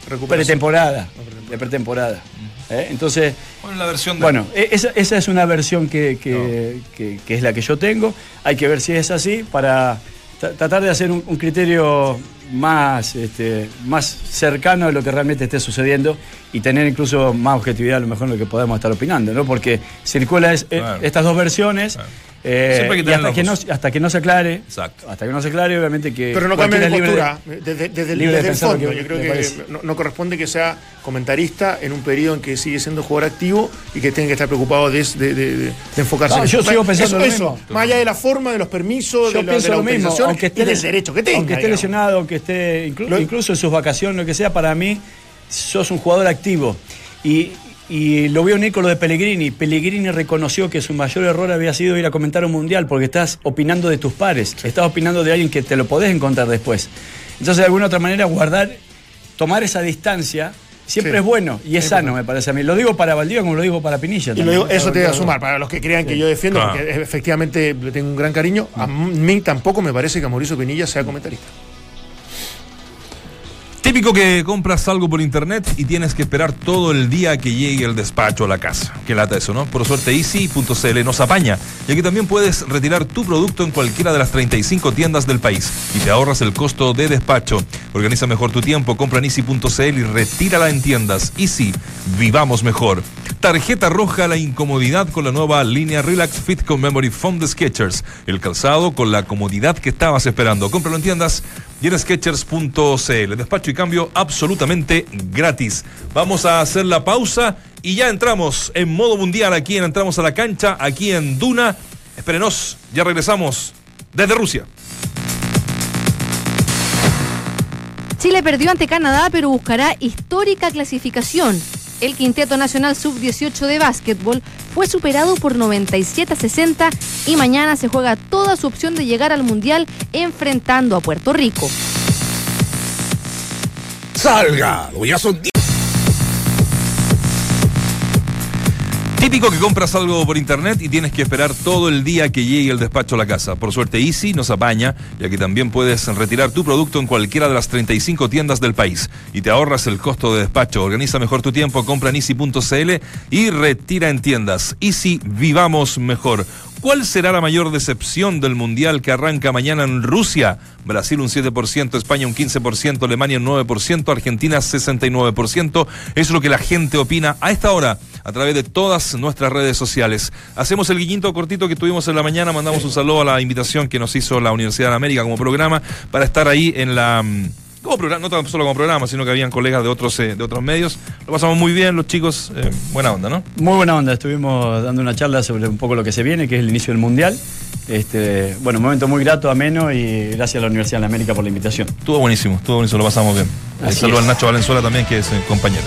Recuperación. pretemporada. De pretemporada. ¿Eh? Entonces, Bueno, la versión de. bueno, esa, esa es una versión que, que- que- que es la que yo tengo. Hay que ver si es así para tra- tratar de hacer un, un criterio más, este, más cercano a lo que realmente esté sucediendo y tener incluso más objetividad a lo mejor en lo que podemos estar opinando, ¿no? Porque circula es- eh, estas dos versiones. Claro. Eh, que y hasta que, no, hasta que no se aclare, Exacto. hasta que no se aclare, obviamente que. Pero no cambia de postura desde, desde el- libre de desde el lo fondo. que Yo creo que no, no corresponde que sea comentarista en un periodo en que sigue siendo jugador activo y que tenga que estar preocupado de, de- de- de enfocarse No, en yo eso. sigo pensando eso, lo eso, mismo. más allá de la forma, de los permisos, Yo de la, de pienso la lo mismo, autorización aunque esté, y del derecho que tenga. aunque esté digamos. lesionado, aunque esté inclu- Lo- incluso en sus vacaciones, lo que sea, para mí sos un jugador activo. Y, y lo voy a unir con lo de Pellegrini. Pellegrini reconoció que su mayor error había sido ir a comentar un mundial porque estás opinando de tus pares, estás opinando de alguien que te lo podés encontrar después. Entonces, de alguna otra manera, guardar, tomar esa distancia. Siempre Sí. es bueno y es sano, me parece a mí. Lo digo para Valdivia como lo digo para Pinilla. Y lo digo, eso te voy a sumar, para los que crean que yo defiendo, Claro. porque efectivamente le tengo un gran cariño, a mí tampoco me parece que Mauricio Pinilla sea comentarista. Típico que compras algo por internet y tienes que esperar todo el día que llegue el despacho a la casa. Qué lata eso, ¿no? Por suerte Easy.cl nos apaña, ya que también puedes retirar tu producto en cualquiera de las 35 tiendas del país y te ahorras el costo de despacho. Organiza mejor tu tiempo, compra en Easy.cl y retírala en tiendas. Easy, vivamos mejor. Tarjeta roja la incomodidad con la nueva línea Relax Fit con Memory Foam de Skechers. El calzado con la comodidad que estabas esperando. Cómpralo en tiendas y en Skechers.cl. Despacho y cambio absolutamente gratis. Vamos a hacer la pausa y ya entramos en modo mundial aquí en Entramos a la Cancha, aquí en Duna. Espérenos, ya regresamos desde Rusia. Chile perdió ante Canadá, pero buscará histórica clasificación. El Quinteto Nacional Sub-18 de básquetbol fue superado por 97 a 60 y mañana se juega toda su opción de llegar al Mundial enfrentando a Puerto Rico. Salga, lo ya son Típico que compras algo por internet y tienes que esperar todo el día que llegue el despacho a la casa. Por suerte Easy nos apaña, ya que también puedes retirar tu producto en cualquiera de las 35 tiendas del país y te ahorras el costo de despacho. Organiza mejor tu tiempo, compra en easy.cl y retira en tiendas. Easy, vivamos mejor. ¿Cuál será la mayor decepción del Mundial que arranca mañana en Rusia? Brasil un 7%, España un 15%, Alemania un 9%, Argentina 69%. Es lo que la gente opina a esta hora a través de todas nuestras redes sociales. Hacemos el guiñito cortito que tuvimos en la mañana, mandamos un saludo a la invitación que nos hizo la Universidad de América como programa para estar ahí en la... Como programa, no tan solo como programa, sino que habían colegas de otros, eh, de otros medios. Lo pasamos muy bien, los chicos. eh, buena onda, ¿no? Muy buena onda, estuvimos dando una charla sobre un poco lo que se viene, que es el inicio del Mundial. Este, bueno, un momento muy grato, ameno y gracias a la Universidad de la América por la invitación. Estuvo buenísimo, estuvo buenísimo, lo pasamos bien. Un Así saludo es. al Nacho Valenzuela también, que es eh, compañero.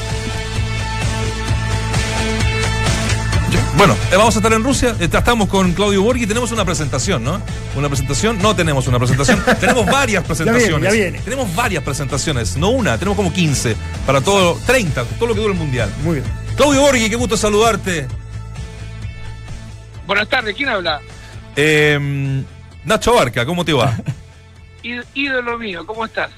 Bueno, eh, vamos a estar en Rusia. eh, Estamos con Claudio Borghi. Tenemos una presentación, ¿no? Una presentación. No tenemos una presentación. tenemos varias presentaciones. ya viene. Tenemos varias presentaciones. No una, tenemos como 15. Para todo, 30, todo lo que dura el mundial. Muy bien. Claudio Borghi, qué gusto saludarte. Buenas tardes, ¿quién habla? Eh, Nacho Barca, ¿cómo te va? Ídolo mío, ¿cómo estás?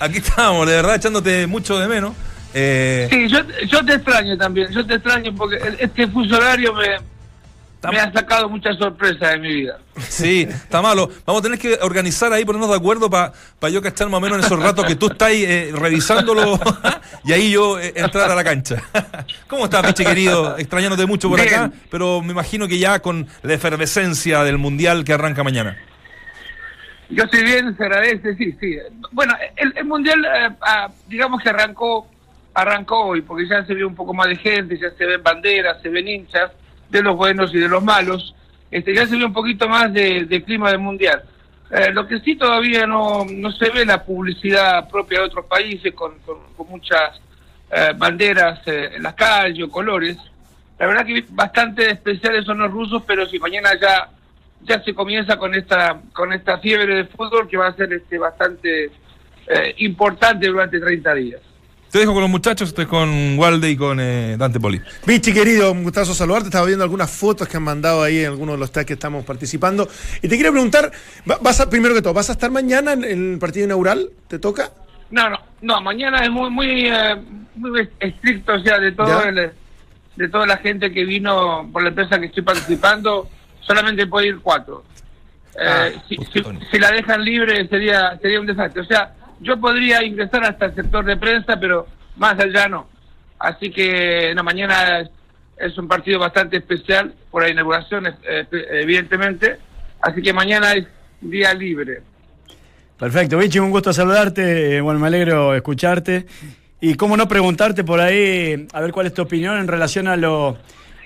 Aquí estamos, de verdad, echándote mucho de menos. Eh, Sí, yo, yo te extraño también, yo te extraño porque este fuso horario me, me ha sacado muchas sorpresas de mi vida. Sí, está malo. Vamos a tener que organizar ahí, ponernos de acuerdo para yo cachar más o menos en esos ratos que tú estás eh, revisándolo y ahí yo eh, entrar a la cancha. ¿Cómo estás, Piche querido? Extrañándote mucho por Bien. acá, pero me imagino que ya con la efervescencia del Mundial que arranca mañana. Yo estoy bien, se agradece, sí, sí. Bueno, el, el Mundial, eh, ah, digamos que arrancó arrancó hoy, porque ya se ve un poco más de gente, ya se ven banderas, se ven hinchas, de los buenos y de los malos. Este, ya se ve un poquito más de, clima del Mundial. Eh, lo que sí todavía no, no se ve la publicidad propia de otros países con, con, muchas eh, banderas eh, en las calles o colores. La verdad que bastante especiales son los rusos, pero si mañana ya ya se comienza con esta con esta fiebre de fútbol que va a ser este bastante importante durante 30 días. Te dejo con los muchachos, estoy con Walde y con eh, Dante Poli. Vichy, querido, un gustazo saludarte. Estaba viendo algunas fotos que han mandado ahí en algunos de los tracks que estamos participando. Y te quería preguntar, va- vas a, primero que todo, ¿vas a estar mañana en el partido inaugural? ¿Te toca? No, no, no, mañana es muy muy, eh, muy estricto, o sea, de todo el- de toda la gente que vino por la empresa que estoy participando, solamente puede ir cuatro. Eh, Ah, si, si- si la dejan libre sería sería un desastre. O sea, yo podría ingresar hasta el sector de prensa, pero más allá no. Así que no, mañana es, un partido bastante especial por la inauguración, evidentemente. Así que mañana es día libre. Perfecto, Vichy, un gusto saludarte. eh, Bueno, me alegro escucharte. Y cómo no preguntarte por ahí, a ver cuál es tu opinión en relación a lo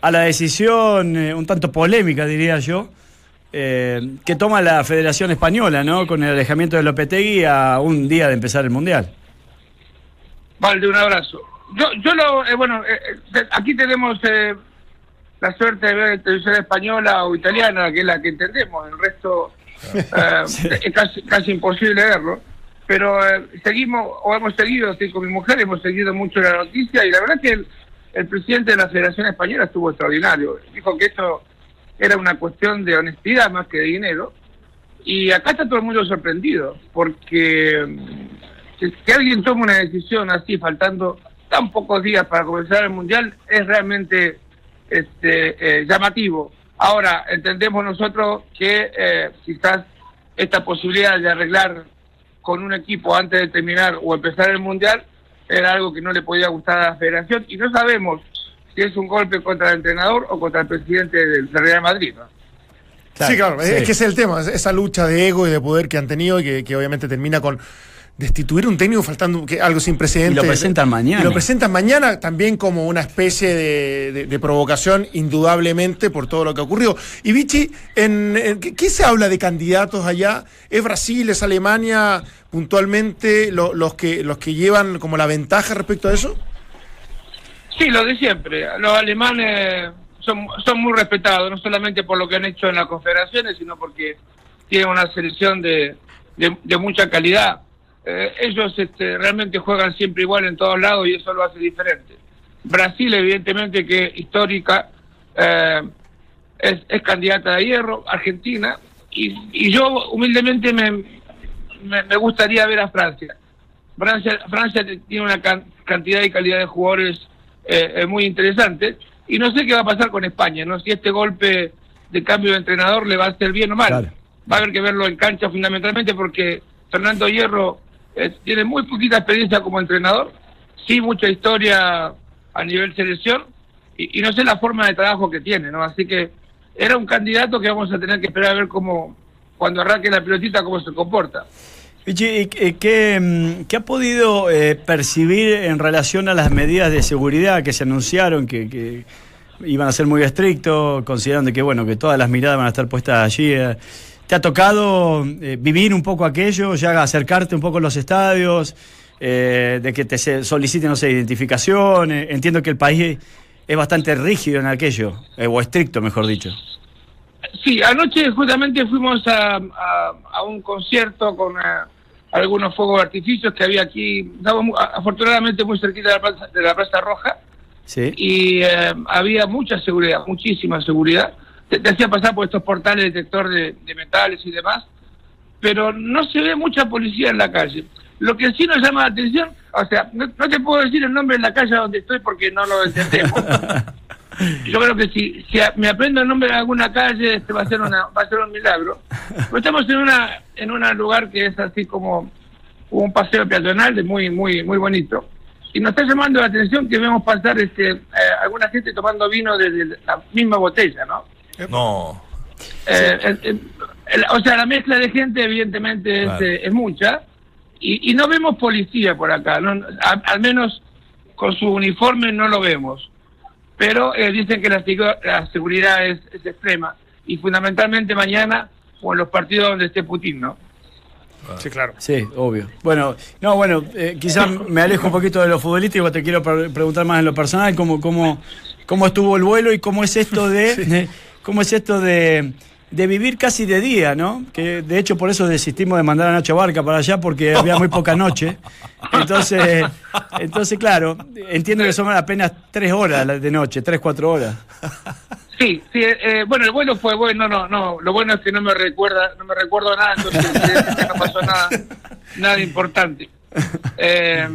a la decisión, eh, un tanto polémica, diría yo, eh, que toma la Federación Española, ¿no? Con el alejamiento de Lopetegui a un día de empezar el Mundial. Valde, un abrazo. Yo, yo lo, eh, bueno, eh, eh, aquí tenemos eh, la suerte de ver televisión española o italiana, que es la que entendemos, el resto eh, es casi, casi imposible verlo. Pero eh, seguimos, o hemos seguido, estoy con mi mujer, hemos seguido mucho la noticia y la verdad que el, el presidente de la Federación Española estuvo extraordinario. Dijo que esto era una cuestión de honestidad más que de dinero. Y acá está todo el mundo sorprendido, porque mm, si, si alguien toma una decisión así, faltando tan pocos días para comenzar el Mundial, es realmente este, eh, llamativo. Ahora, entendemos nosotros que eh, quizás esta posibilidad de arreglar con un equipo antes de terminar o empezar el Mundial era algo que no le podía gustar a la federación y no sabemos si es un golpe contra el entrenador o contra el presidente del Real Madrid. ¿no? sí, claro, es- es que ese es el tema, es- esa lucha de ego y de poder que han tenido y que, que obviamente termina con destituir un técnico faltando que, algo sin precedentes. Y lo presentan mañana. Y lo presentan mañana también como una especie de, de- de provocación, indudablemente, por todo lo que ocurrió. Y Vichy, en, en- ¿qué, qué se habla de candidatos allá? ¿Es Brasil, es Alemania puntualmente lo- los, que, los que llevan como la ventaja respecto a eso? Sí, lo de siempre. Los alemanes son, son muy respetados, no solamente por lo que han hecho en las confederaciones, sino porque tienen una selección de, de, mucha calidad. Eh, ellos este, realmente juegan siempre igual en todos lados y eso lo hace diferente. Brasil, evidentemente, que histórica, eh, es, es candidata de hierro, Argentina, y, y yo humildemente me, me, me gustaría ver a Francia. Francia, Francia tiene una can- cantidad y calidad de jugadores eh, muy interesantes y no sé qué va a pasar con España, no si este golpe de cambio de entrenador le va a hacer bien o mal. Claro. Va a haber que verlo en cancha fundamentalmente porque Fernando Hierro eh, tiene muy poquita experiencia como entrenador, sí mucha historia a nivel selección y, y no sé la forma de trabajo que tiene, ¿no? Así que era un candidato que vamos a tener que esperar a ver cómo cuando arranque la pelotita cómo se comporta. Vichy, ¿y qué, mm, qué ha podido eh, percibir en relación a las medidas de seguridad que se anunciaron, que, iban a ser muy estrictos, considerando que bueno que todas las miradas van a estar puestas allí? eh? ¿Te ha tocado eh, vivir un poco aquello, ya acercarte un poco a los estadios, eh, de que te soliciten, no sé, identificación? eh? entiendo que el país es bastante rígido en aquello, eh, o estricto, mejor dicho. Sí, anoche justamente fuimos a, a- a un concierto con eh, algunos fuegos de artificios que había aquí, afortunadamente muy cerquita de la Plaza, de la plaza Roja, Sí. y eh, había mucha seguridad, muchísima seguridad. Te, te hacía pasar por estos portales detector de, de metales y demás, pero no se ve mucha policía en la calle. Lo que sí nos llama la atención, o sea, no, no te puedo decir el nombre de la calle donde estoy porque no lo entendemos. Yo creo que si, me aprendo el nombre de alguna calle, este va a ser una, va a ser un milagro. Pero estamos en una, en un lugar que es así como un paseo peatonal de muy, muy, muy bonito. Y nos está llamando la atención que vemos pasar este, eh, alguna gente tomando vino desde la misma botella, ¿no? No. Eh, eh, eh, El- O sea, la mezcla de gente evidentemente es, Claro. eh, es mucha y, y no vemos policía por acá, ¿no? A- al menos con su uniforme no lo vemos. Pero eh, dicen que la, seguridad es, es extrema y fundamentalmente mañana o en los partidos donde esté Putin, ¿no? Sí, claro. Sí, obvio. Bueno, no, bueno, eh, quizás me alejo un poquito de lo futbolístico, te quiero pre- preguntar más en lo personal, cómo, cómo, cómo estuvo el vuelo y cómo es esto de, de- cómo es esto de, de vivir casi de día, ¿no? Que de hecho por eso desistimos de mandar a Nacho Barca para allá porque había muy poca noche. Entonces, entonces claro, entiendo que son apenas tres horas de noche, tres, cuatro horas. Sí, sí, eh, bueno, el vuelo fue bueno, no, no, lo bueno es que no me recuerda, no me recuerdo nada, entonces evidentemente no pasó nada, nada importante. Eh,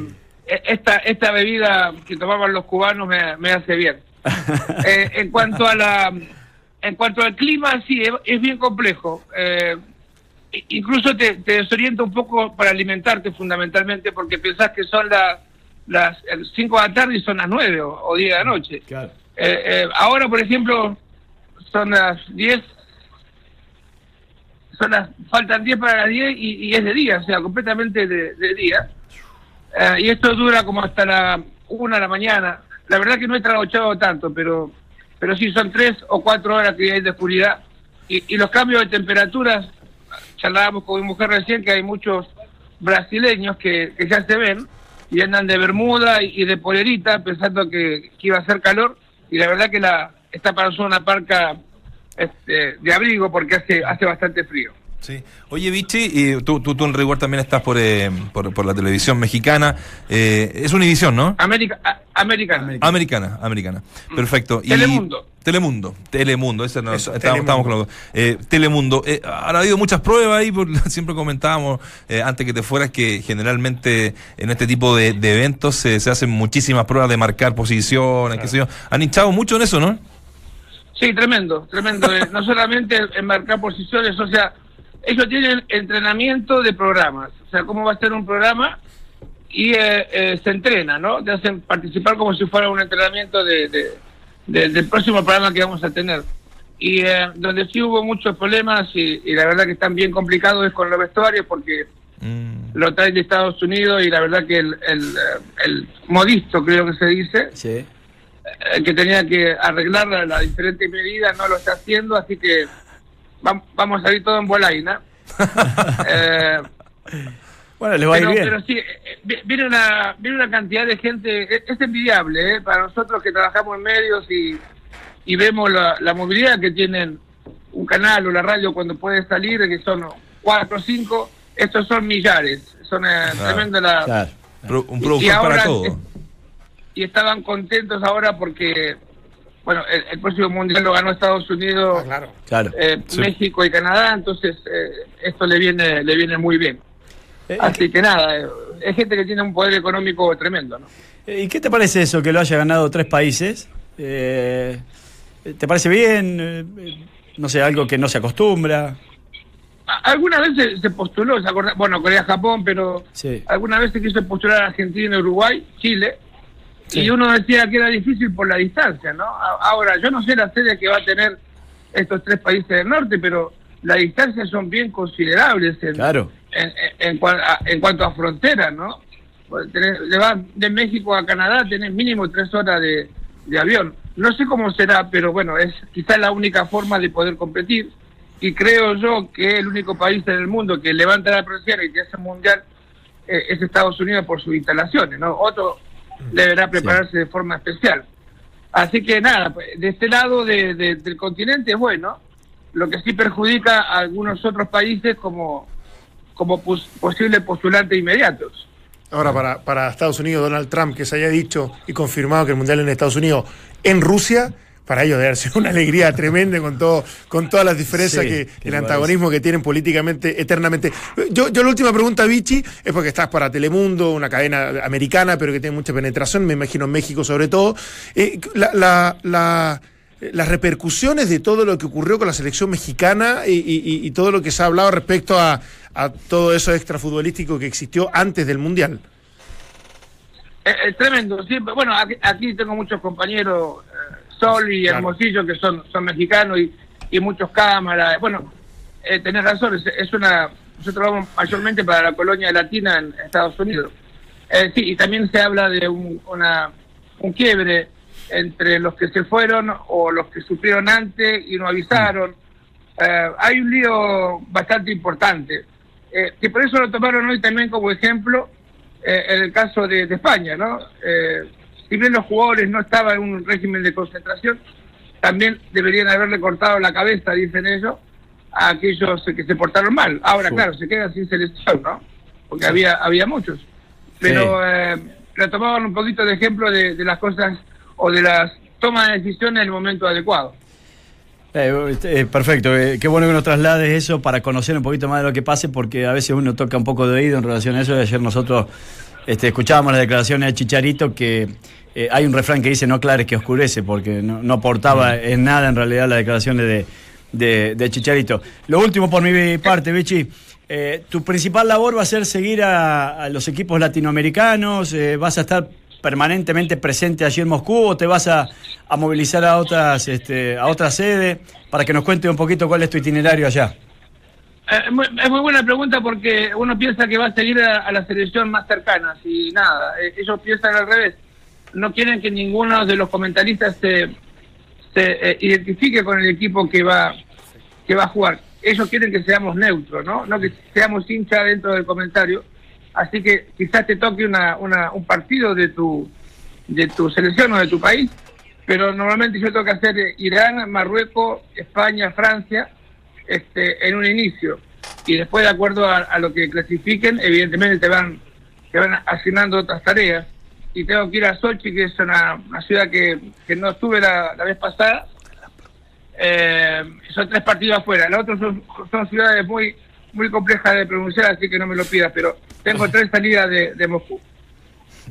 esta, esta bebida que tomaban los cubanos me, me hace bien. Eh, en cuanto a la, en cuanto al clima, sí, es, bien complejo. Eh, incluso te, te desorienta un poco para alimentarte fundamentalmente porque pensás que son la- las 5 de la tarde y son las 9 o, o 10 de la noche. Claro. Eh, eh, ahora, por ejemplo, son las 10, son las, faltan 10 para las 10 y, y es de día, o sea, completamente de, de día. Eh, y esto dura como hasta la 1 de la mañana. La verdad que no he trasnochado tanto, pero, pero sí son 3 o 4 horas que hay de oscuridad. Y, los cambios de temperaturas, charlábamos con mi mujer recién que hay muchos brasileños que, ya se ven y andan de bermuda y, de polerita pensando que, iba a hacer calor y la verdad que la está para una parca este, de abrigo porque hace hace bastante frío. Sí. Oye, Vichy, y tú, tú, tú en rigor también estás por, eh, por, por la televisión mexicana. Eh, es Univisión, ¿no? América, a- americana. Americana, americana. Perfecto. Y- Telemundo. Telemundo, Telemundo, ese no, Eso, estábamos, estábamos con los- eh, Telemundo. Eh, han habido muchas pruebas ahí, por- siempre comentábamos eh, antes que te fueras que generalmente en este tipo de, de eventos se, se hacen muchísimas pruebas de marcar posiciones, qué sé yo. Han hinchado mucho en eso, ¿no? Sí, tremendo, tremendo. Eh, no solamente en marcar posiciones, o sea, ellos tienen entrenamiento de programas. O sea, cómo va a ser un programa y eh, eh, se entrena, ¿no? Te hacen participar como si fuera un entrenamiento de, de- de- del próximo programa que vamos a tener. Y eh, donde sí hubo muchos problemas y, y la verdad que están bien complicados es con los vestuarios porque Mm, lo traen de Estados Unidos y la verdad que el, el, eh, el modisto, creo que se dice, Sí. el que tenía que arreglar la- las diferentes medidas no lo está haciendo, así que vamos a salir todo en bolaina. Eh, Bueno, les va a ir pero, bien. pero sí, eh, vi- viene una, viene una cantidad de gente, es, es envidiable ¿eh? para nosotros que trabajamos en medios y, y vemos la, la movilidad que tienen un canal o la radio cuando puede salir, que son cuatro o cinco, estos son millares, son eh, Claro. tremendo la, Claro. un y productor ahora para todo. es- y estaban contentos ahora porque, bueno, el, el próximo mundial lo ganó Estados Unidos, Ah, claro. Claro. eh, Sí. México y Canadá, entonces eh, esto le viene le viene muy bien. Eh, Así que nada, eh, es gente que tiene un poder económico tremendo, ¿no? Eh, ¿Y qué te parece eso, que lo haya ganado tres países? Eh, ¿Te parece bien? Eh, eh, no sé, algo que no se acostumbra. Alguna vez se, se postuló, ¿se bueno, Corea-Japón, pero Sí. alguna vez se quiso postular a Argentina, Uruguay, Chile, Sí. y uno decía que era difícil por la distancia, ¿no? Ahora, yo no sé la sede que va a tener estos tres países del norte, pero las distancias son bien considerables en, Claro. en, en, cuanto a fronteras, ¿no? Pues tenés- le vas de México a Canadá, tenés mínimo tres horas de, de avión. No sé cómo será, pero bueno, es quizás la única forma de poder competir. Y creo yo que el único país en el mundo que levanta la persiana y que hace mundial eh, es Estados Unidos por sus instalaciones, ¿no? Otro deberá prepararse de forma especial. Así que nada, pues, de este lado de- de- del continente es bueno, lo que sí perjudica a algunos otros países como, como pos- posibles postulantes inmediatos. Ahora, para, para Estados Unidos, Donald Trump, que se haya dicho y confirmado que el Mundial en Estados Unidos, en Rusia, para ellos debe ser una alegría tremenda con todo, con todas las diferencias Sí, que, el antagonismo que tienen políticamente eternamente. Yo, yo la última pregunta, Vichy, es porque estás para Telemundo, una cadena americana, pero que tiene mucha penetración, me imagino en México sobre todo. Eh, la, la- la- las repercusiones de todo lo que ocurrió con la selección mexicana y, y- y todo lo que se ha hablado respecto a, a todo eso extrafutbolístico que existió antes del Mundial. Es, es tremendo. sí, bueno, aquí, aquí tengo muchos compañeros, eh, Sol y Claro. Hermosillo, que son, son mexicanos y, y muchos cámaras. Bueno, eh, tenés razón, es, es una. Nosotros vamos mayormente para la colonia latina en Estados Unidos. Eh, sí, y también se habla de un, una, un quiebre entre los que se fueron o los que sufrieron antes y no avisaron. Eh, hay un lío bastante importante, eh, que por eso lo tomaron hoy también como ejemplo eh, en el caso de, de España, ¿no? Si bien los jugadores no estaban en un régimen de concentración, también deberían haberle cortado la cabeza, dicen ellos, a aquellos que se portaron mal. Ahora, Sí. claro, se quedan sin selección, ¿no? Porque había había muchos. Pero eh, retomaban un poquito de ejemplo de, de las cosas o de las tomas de decisiones en el momento adecuado. Eh, eh, perfecto, eh, qué bueno que nos traslades eso para conocer un poquito más de lo que pase, porque a veces uno toca un poco de oído en relación a eso. Y ayer nosotros este, escuchábamos las declaraciones de Chicharito que eh, hay un refrán que dice no clares que oscurece, porque no, no aportaba en nada en realidad las declaraciones de, de- de Chicharito. Lo último por mi parte, Vichy. eh, tu principal labor va a ser seguir a, a los equipos latinoamericanos, eh, vas a estar permanentemente presente allí en Moscú o te vas a, a movilizar a otras este, a otras sedes para que nos cuente un poquito cuál es tu itinerario allá. Eh, muy- es muy buena pregunta porque uno piensa que va a seguir a, la selección más cercana y nada, eh, ellos piensan al revés. No quieren que ninguno de los comentaristas se, se eh, identifique con el equipo que va que va a jugar. Ellos quieren que seamos neutros, ¿no? No que seamos hincha dentro del comentario. Así que quizás te toque una, una, un partido de tu de tu selección o de tu país, pero normalmente yo tengo que hacer Irán, Marruecos, España, Francia, este, en un inicio. Y después, de acuerdo a, a lo que clasifiquen, evidentemente te van, te van asignando otras tareas. Y tengo que ir a Sochi, que es una, una ciudad que, que no estuve la, la vez pasada. Eh, son tres partidos afuera. Los otros son, son ciudades muy muy complejas de pronunciar, así que no me lo pidas, pero tengo tres salidas de, de Moscú.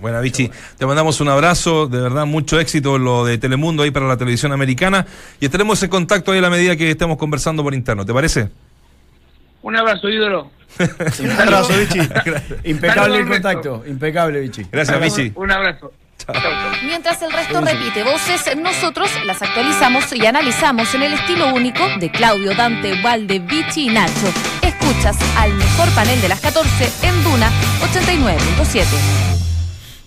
Bueno, Vichy, te mandamos un abrazo, de verdad, mucho éxito en lo de Telemundo ahí para la televisión americana y estaremos en contacto ahí a la medida que estemos conversando por interno, ¿te parece? Un abrazo, ídolo. Un abrazo, Vichy. Impecable el contacto, impecable, Vichy. Gracias, Vichy. Un abrazo. Mientras el resto repite voces, nosotros las actualizamos y analizamos en el estilo único de Claudio, Dante, Valde, Vichy y Nacho. Escuchas al mejor panel de las 14 en Duna 89.7.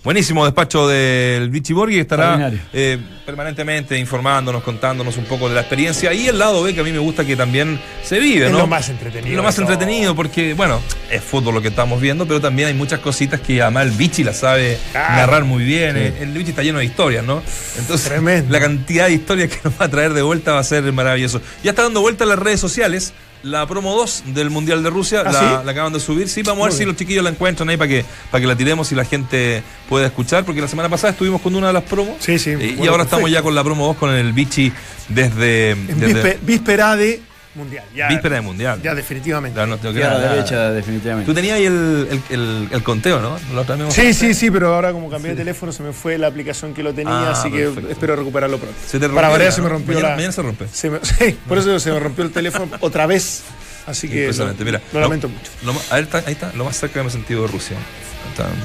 Buenísimo despacho del Vichy Borghi, que estará eh, permanentemente informándonos, contándonos un poco de la experiencia y el lado B que a mí me gusta que también se vive, Es ¿no? lo más entretenido Es lo más todo. entretenido porque, bueno, es fútbol lo que estamos viendo, pero también hay muchas cositas que además el Vichy la sabe narrar muy bien. eh, El Vichy está lleno de historias, ¿no? Entonces, Tremendo. la cantidad de historias que nos va a traer de vuelta va a ser maravilloso. Ya está dando vuelta en las redes sociales. La promo 2 del Mundial de Rusia ¿Ah, la, sí? la acaban de subir. Sí, vamos a ver si los chiquillos la encuentran ahí para que, para que la tiremos y la gente pueda escuchar. Porque la semana pasada estuvimos con una de las promos. Sí, sí, Eh, y bueno, ahora perfecto. estamos ya con la promo 2 con el Vichy desde. Desde víspe- víspera de Mundial. Ya, víspera de Mundial. Ya, definitivamente. Ya no tengo que Tierra nada. derecha, definitivamente. Tú tenías ahí el, el, el- el conteo, ¿no? La Sí, sí, sí, pero ahora como cambié de teléfono se me fue la aplicación que lo tenía, Ah, así que espero recuperarlo pronto. Se te rompió Para variar ya, se me rompió Mañana- la... mañana se rompe. se me- sí, por eso se me rompió el teléfono otra vez, así que lo, Impresionante, mira. lo Lo- lamento mucho. lo más- a ver, está- ahí está, lo más cerca que me he sentido de Rusia.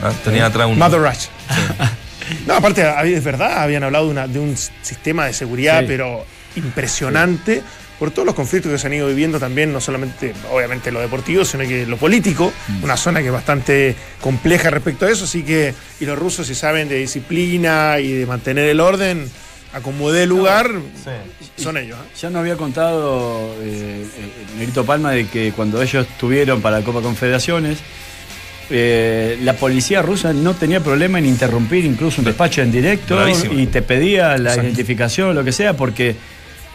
Ah, tenía atrás un. Mother Rush. No, aparte, es verdad, habían hablado de, una- de un sistema de seguridad, Sí. pero impresionante, por todos los conflictos que se han ido viviendo también, no solamente, obviamente, lo deportivo, sino que lo político, Mm. una zona que es bastante compleja respecto a eso, así que, y los rusos si saben de disciplina y de mantener el orden, acomodé el lugar, son ellos. ¿eh? Ya nos había contado eh, eh, Negrito Palma de que cuando ellos estuvieron para la Copa Confederaciones, eh, la policía rusa no tenía problema en interrumpir incluso un despacho en directo Bravísimo. y te pedía la Exacto. identificación, lo que sea, porque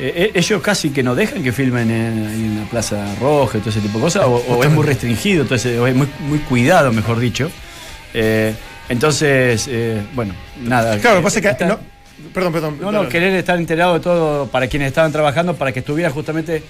eh, eh, ellos casi que no dejan que filmen en, la Plaza Roja y todo ese tipo de cosas, o, o es muy restringido, entonces, o es muy, muy cuidado, mejor dicho. Eh, entonces, eh, bueno, nada. Claro, lo que pasa es que... Está- no, perdón, perdón. no, no, querer estar enterado de todo para quienes estaban trabajando, para que estuviera justamente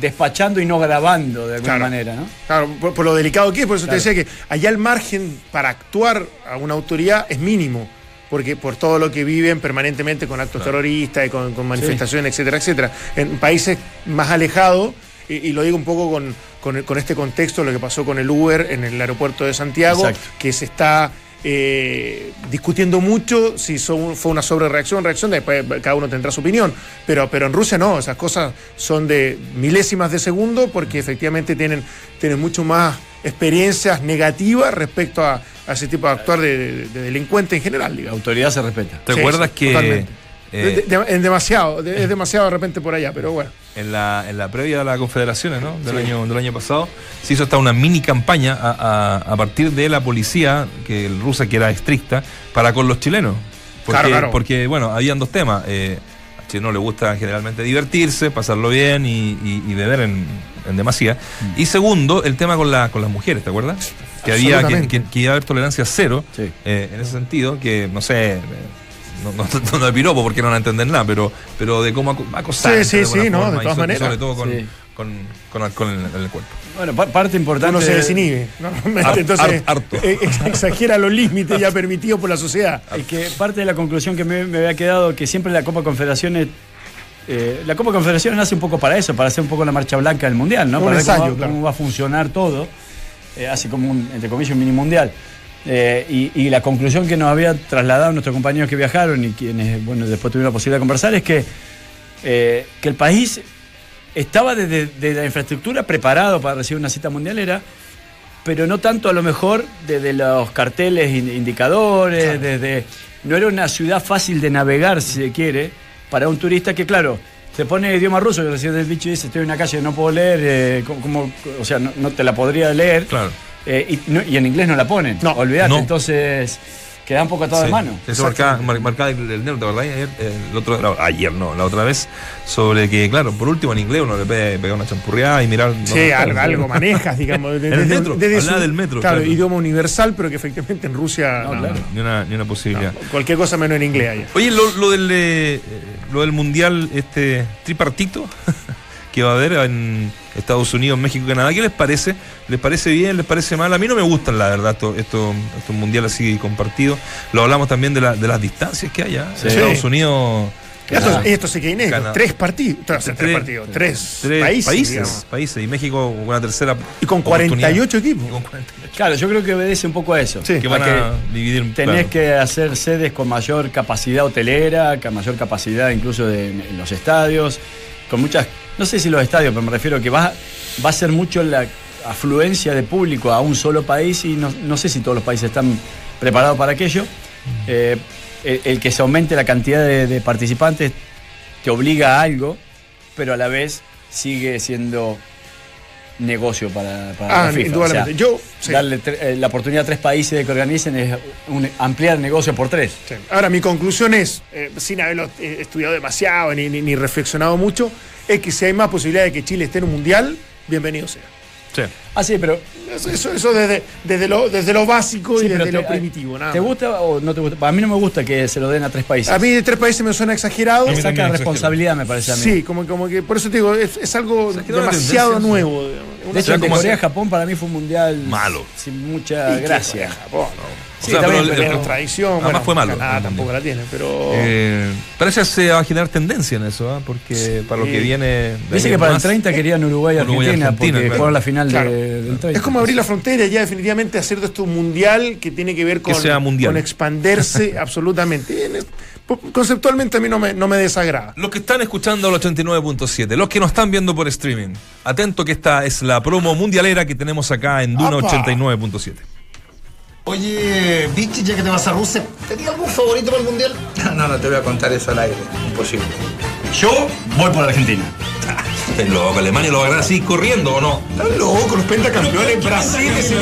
despachando y no grabando de alguna Claro. manera, ¿no? Claro, por, por lo delicado que es, por eso Claro. te decía que allá el margen para actuar a una autoridad es mínimo, porque por todo lo que viven permanentemente con actos terroristas y con, con manifestaciones, etcétera, etcétera. En países más alejados, y, y lo digo un poco con, con, con este contexto, lo que pasó con el Uber en el aeropuerto de Santiago, Exacto. que se está eh, discutiendo mucho si son- fue una sobrereacción, reacción, después cada uno tendrá su opinión. Pero, pero en Rusia no, esas cosas son de milésimas de segundo porque efectivamente tienen, tienen mucho más experiencias negativas respecto a, a ese tipo de actuar de, de- de delincuente en general, La autoridad se respeta. ¿Te Sí, acuerdas sí, que totalmente. eh, De- de- en demasiado, de- es demasiado de repente por allá, pero bueno. en, la, en la previa de las confederaciones ¿no? del, año, del año pasado se hizo hasta una mini campaña a, a- a partir de la policía, que el rusa que era estricta, para con los chilenos? Porque, Claro, claro. porque bueno, habían dos temas. Eh, a chileno le gusta generalmente divertirse, pasarlo bien y, y- y beber en, en demasía. Mm. Y segundo, el tema con, la, con las mujeres, ¿te acuerdas? Que había que, que- que iba a haber tolerancia cero Sí. eh, en ese sentido, que no sé, eh, no, no, no de piropo porque no van a entender nada, pero, pero de cómo acosar. Sí, sí, sí, no, de forma, todas maneras. Sobre todo con, Sí. con, con alcohol en, el- en el cuerpo. Bueno, pa- parte importante. Uno se de- desinhibe, normalmente. Har- Entonces, har- harto. eh, ex- exagera los límites ya permitidos por la sociedad. Es que parte de la conclusión que me, me había quedado que siempre la Copa Confederaciones. Eh, la Copa Confederaciones nace un poco para eso, para hacer un poco la marcha blanca del mundial, ¿no? Un para ver cómo, va- claro. cómo va a funcionar todo. Eh, hace como un, entre comillas, un mini mundial. Eh, y, y la conclusión que nos había trasladado nuestros compañeros que viajaron y quienes, bueno, después tuvieron la posibilidad de conversar es que, eh, que el país estaba desde de la infraestructura preparado para recibir una cita mundialera, pero no tanto a lo mejor desde los carteles in- indicadores, desde no era una ciudad fácil de navegar si se quiere para un turista que claro se pone idioma ruso, que recién el bicho dice estoy en una calle no puedo leer, eh, como, como- o sea no, no te la podría leer Claro. eh, y, no- y en inglés no la ponen, No, olvídate, no. entonces queda un poco atado de mano. Eso marcaba, mar- marcaba el, el. Ayer, eh, el otro, la- ayer no, la otra vez, sobre que, claro, por último en inglés uno le puede pegar una champurreada y mirar. Sí, algo, algo manejas, digamos. de- En el desde- metro, desde del metro, Claro, claro. idioma universal, pero que efectivamente en Rusia No, no, claro. Ni una, ni una posibilidad. no, cualquier cosa menos en inglés allá. Oye, lo, lo del, eh, lo del mundial este tripartito que va a haber en Estados Unidos, México y Canadá, ¿qué les parece? ¿Les parece bien? ¿Les parece mal? A mí no me gustan, la verdad, estos esto, estos mundiales así compartidos. Lo hablamos también de, la- de las distancias que hay. Sí. Estados Unidos. Esto, esto se queda inédito. Tres partidos. o sea, tres, Tres- partidos. Tres, tres países. países. Y México con una tercera. Y con oportunidad. 48 equipos. Y con 48. Claro, yo creo que obedece un poco a eso. Sí. Que van A a dividir. Tenés claro. que hacer sedes con mayor capacidad hotelera, con mayor capacidad incluso de, en los estadios, con muchas, no sé si los estadios, pero me refiero a que va, va a ser mucho la afluencia de público a un solo país y no, no sé si todos los países están preparados para aquello. Eh, el, el que se aumente la cantidad de, de participantes te obliga a algo, pero a la vez sigue siendo negocio para, para Ah, la FIFA. Yo, sí. darle eh, la oportunidad a tres países de que organicen es un- ampliar el negocio por tres. Sí. Ahora, mi conclusión es, eh, sin haberlo eh, estudiado demasiado ni, ni- ni reflexionado mucho, es que si hay más posibilidad de que Chile esté en un mundial, bienvenido sea. Sí. Ah, sí, pero. Eso, eso, eso desde, desde, lo, desde lo básico sí, y desde te- lo primitivo. Nada ¿Te gusta o no te gusta? A mí no me gusta que se lo den a tres países. A mí de tres países me suena exagerado. Mí Saca responsabilidad, me parece a mí. Sí, como, como que por eso te digo, es, es algo demasiado nuevo. digamos. De hecho, sea, el de como Corea-Japón para mí fue un mundial. Malo. Sin mucha Y gracia. Japón, Sí, O sea, pero pero- tradición. Además bueno, fue malo. Canadá el tampoco la tiene, pero. Eh, parece se va a generar tendencia en eso, ¿ah? porque para lo que viene. Dice que para el más- 30 querían Uruguay y Uruguay Argentina, Argentina, porque claro. fueron la final de- del 30. Es como abrir la frontera ya definitivamente hacer de esto un mundial que tiene que ver con, con expanderse absolutamente. Conceptualmente a mí no me, no me desagrada. Los que están escuchando al 89.7, los que nos están viendo por streaming, atento que esta es la promo mundialera que tenemos acá en Duna ¡Apa! 89.7. Oye, Vichy, ya que te vas a Rusia, ¿tenía algún favorito para el mundial? No, no te voy a contar eso al aire. Imposible. Yo voy por Argentina. Estás loco, Alemania lo va a ganar así corriendo o no. Están locos, los pentacampeones. Brasil es el.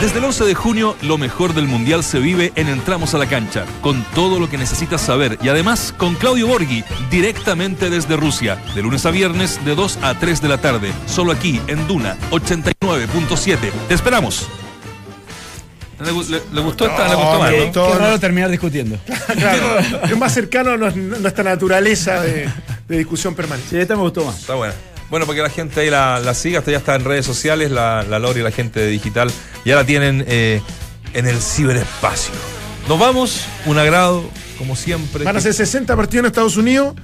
Desde el 11 de junio, lo mejor del Mundial se vive en Entramos a la Cancha, con todo lo que necesitas saber y además con Claudio Borghi, directamente desde Rusia, de lunes a viernes de 2 a 3 de la tarde, solo aquí en Duna 89.7. Te esperamos. ¿Le, le- le gustó esta? ¿Le gustó No, más, no? Qué no. raro terminar discutiendo. Claro, es más cercano a nues- nuestra naturaleza de, de discusión permanente. Sí, esta me gustó más. Está buena. Bueno, porque la gente ahí la, la siga, hasta ya está en redes sociales, la, la Lori y la gente de digital, ya la tienen eh, en el ciberespacio. Nos vamos, un agrado, como siempre. Van a ser 60 partidos en Estados Unidos,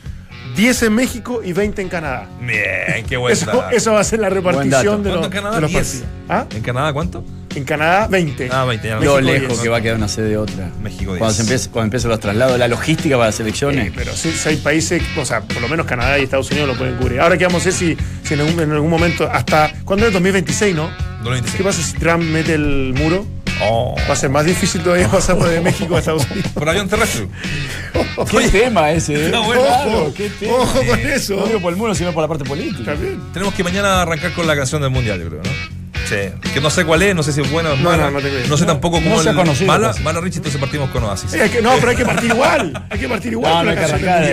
10 en México y 20 en Canadá. Bien, qué buen Eso, va a ser la repartición de ¿Cuánto los, en Canadá? de los 10. partidos. ¿Ah? ¿En Canadá cuánto? En Canadá, 20. Ah, 20, ya no. Lo lejos 10. que va a quedar una sede otra. México Cuando, 10. se empiece, cuando empiecen los traslados, la logística para las elecciones. Eh, pero sí, seis países, o sea, por lo menos Canadá y Estados Unidos lo pueden cubrir. Ahora que vamos a ver si, si en, algún, en algún momento, hasta. ¿Cuándo es? 2026, ¿no? 2026. ¿Qué pasa si Trump mete el muro? Oh. Va a ser más difícil todavía pasar por de México a Estados Unidos. Por avión terrestre. ¿Qué tema ese? ¿eh? Bueno. Ojo, qué tema. ojo con eso. No digo por el muro, sino por la parte política. También. Tenemos que mañana arrancar con la canción del mundial, yo creo, ¿no? Sí. Que no sé cuál es, no sé si es buena o No, mala. no, sé tampoco cómo conocido, mala, casi. mala Richie, entonces partimos con Oasis. Sí, hay que- no, pero hay que partir igual. Hay que partir igual. No, no hay que arrancar,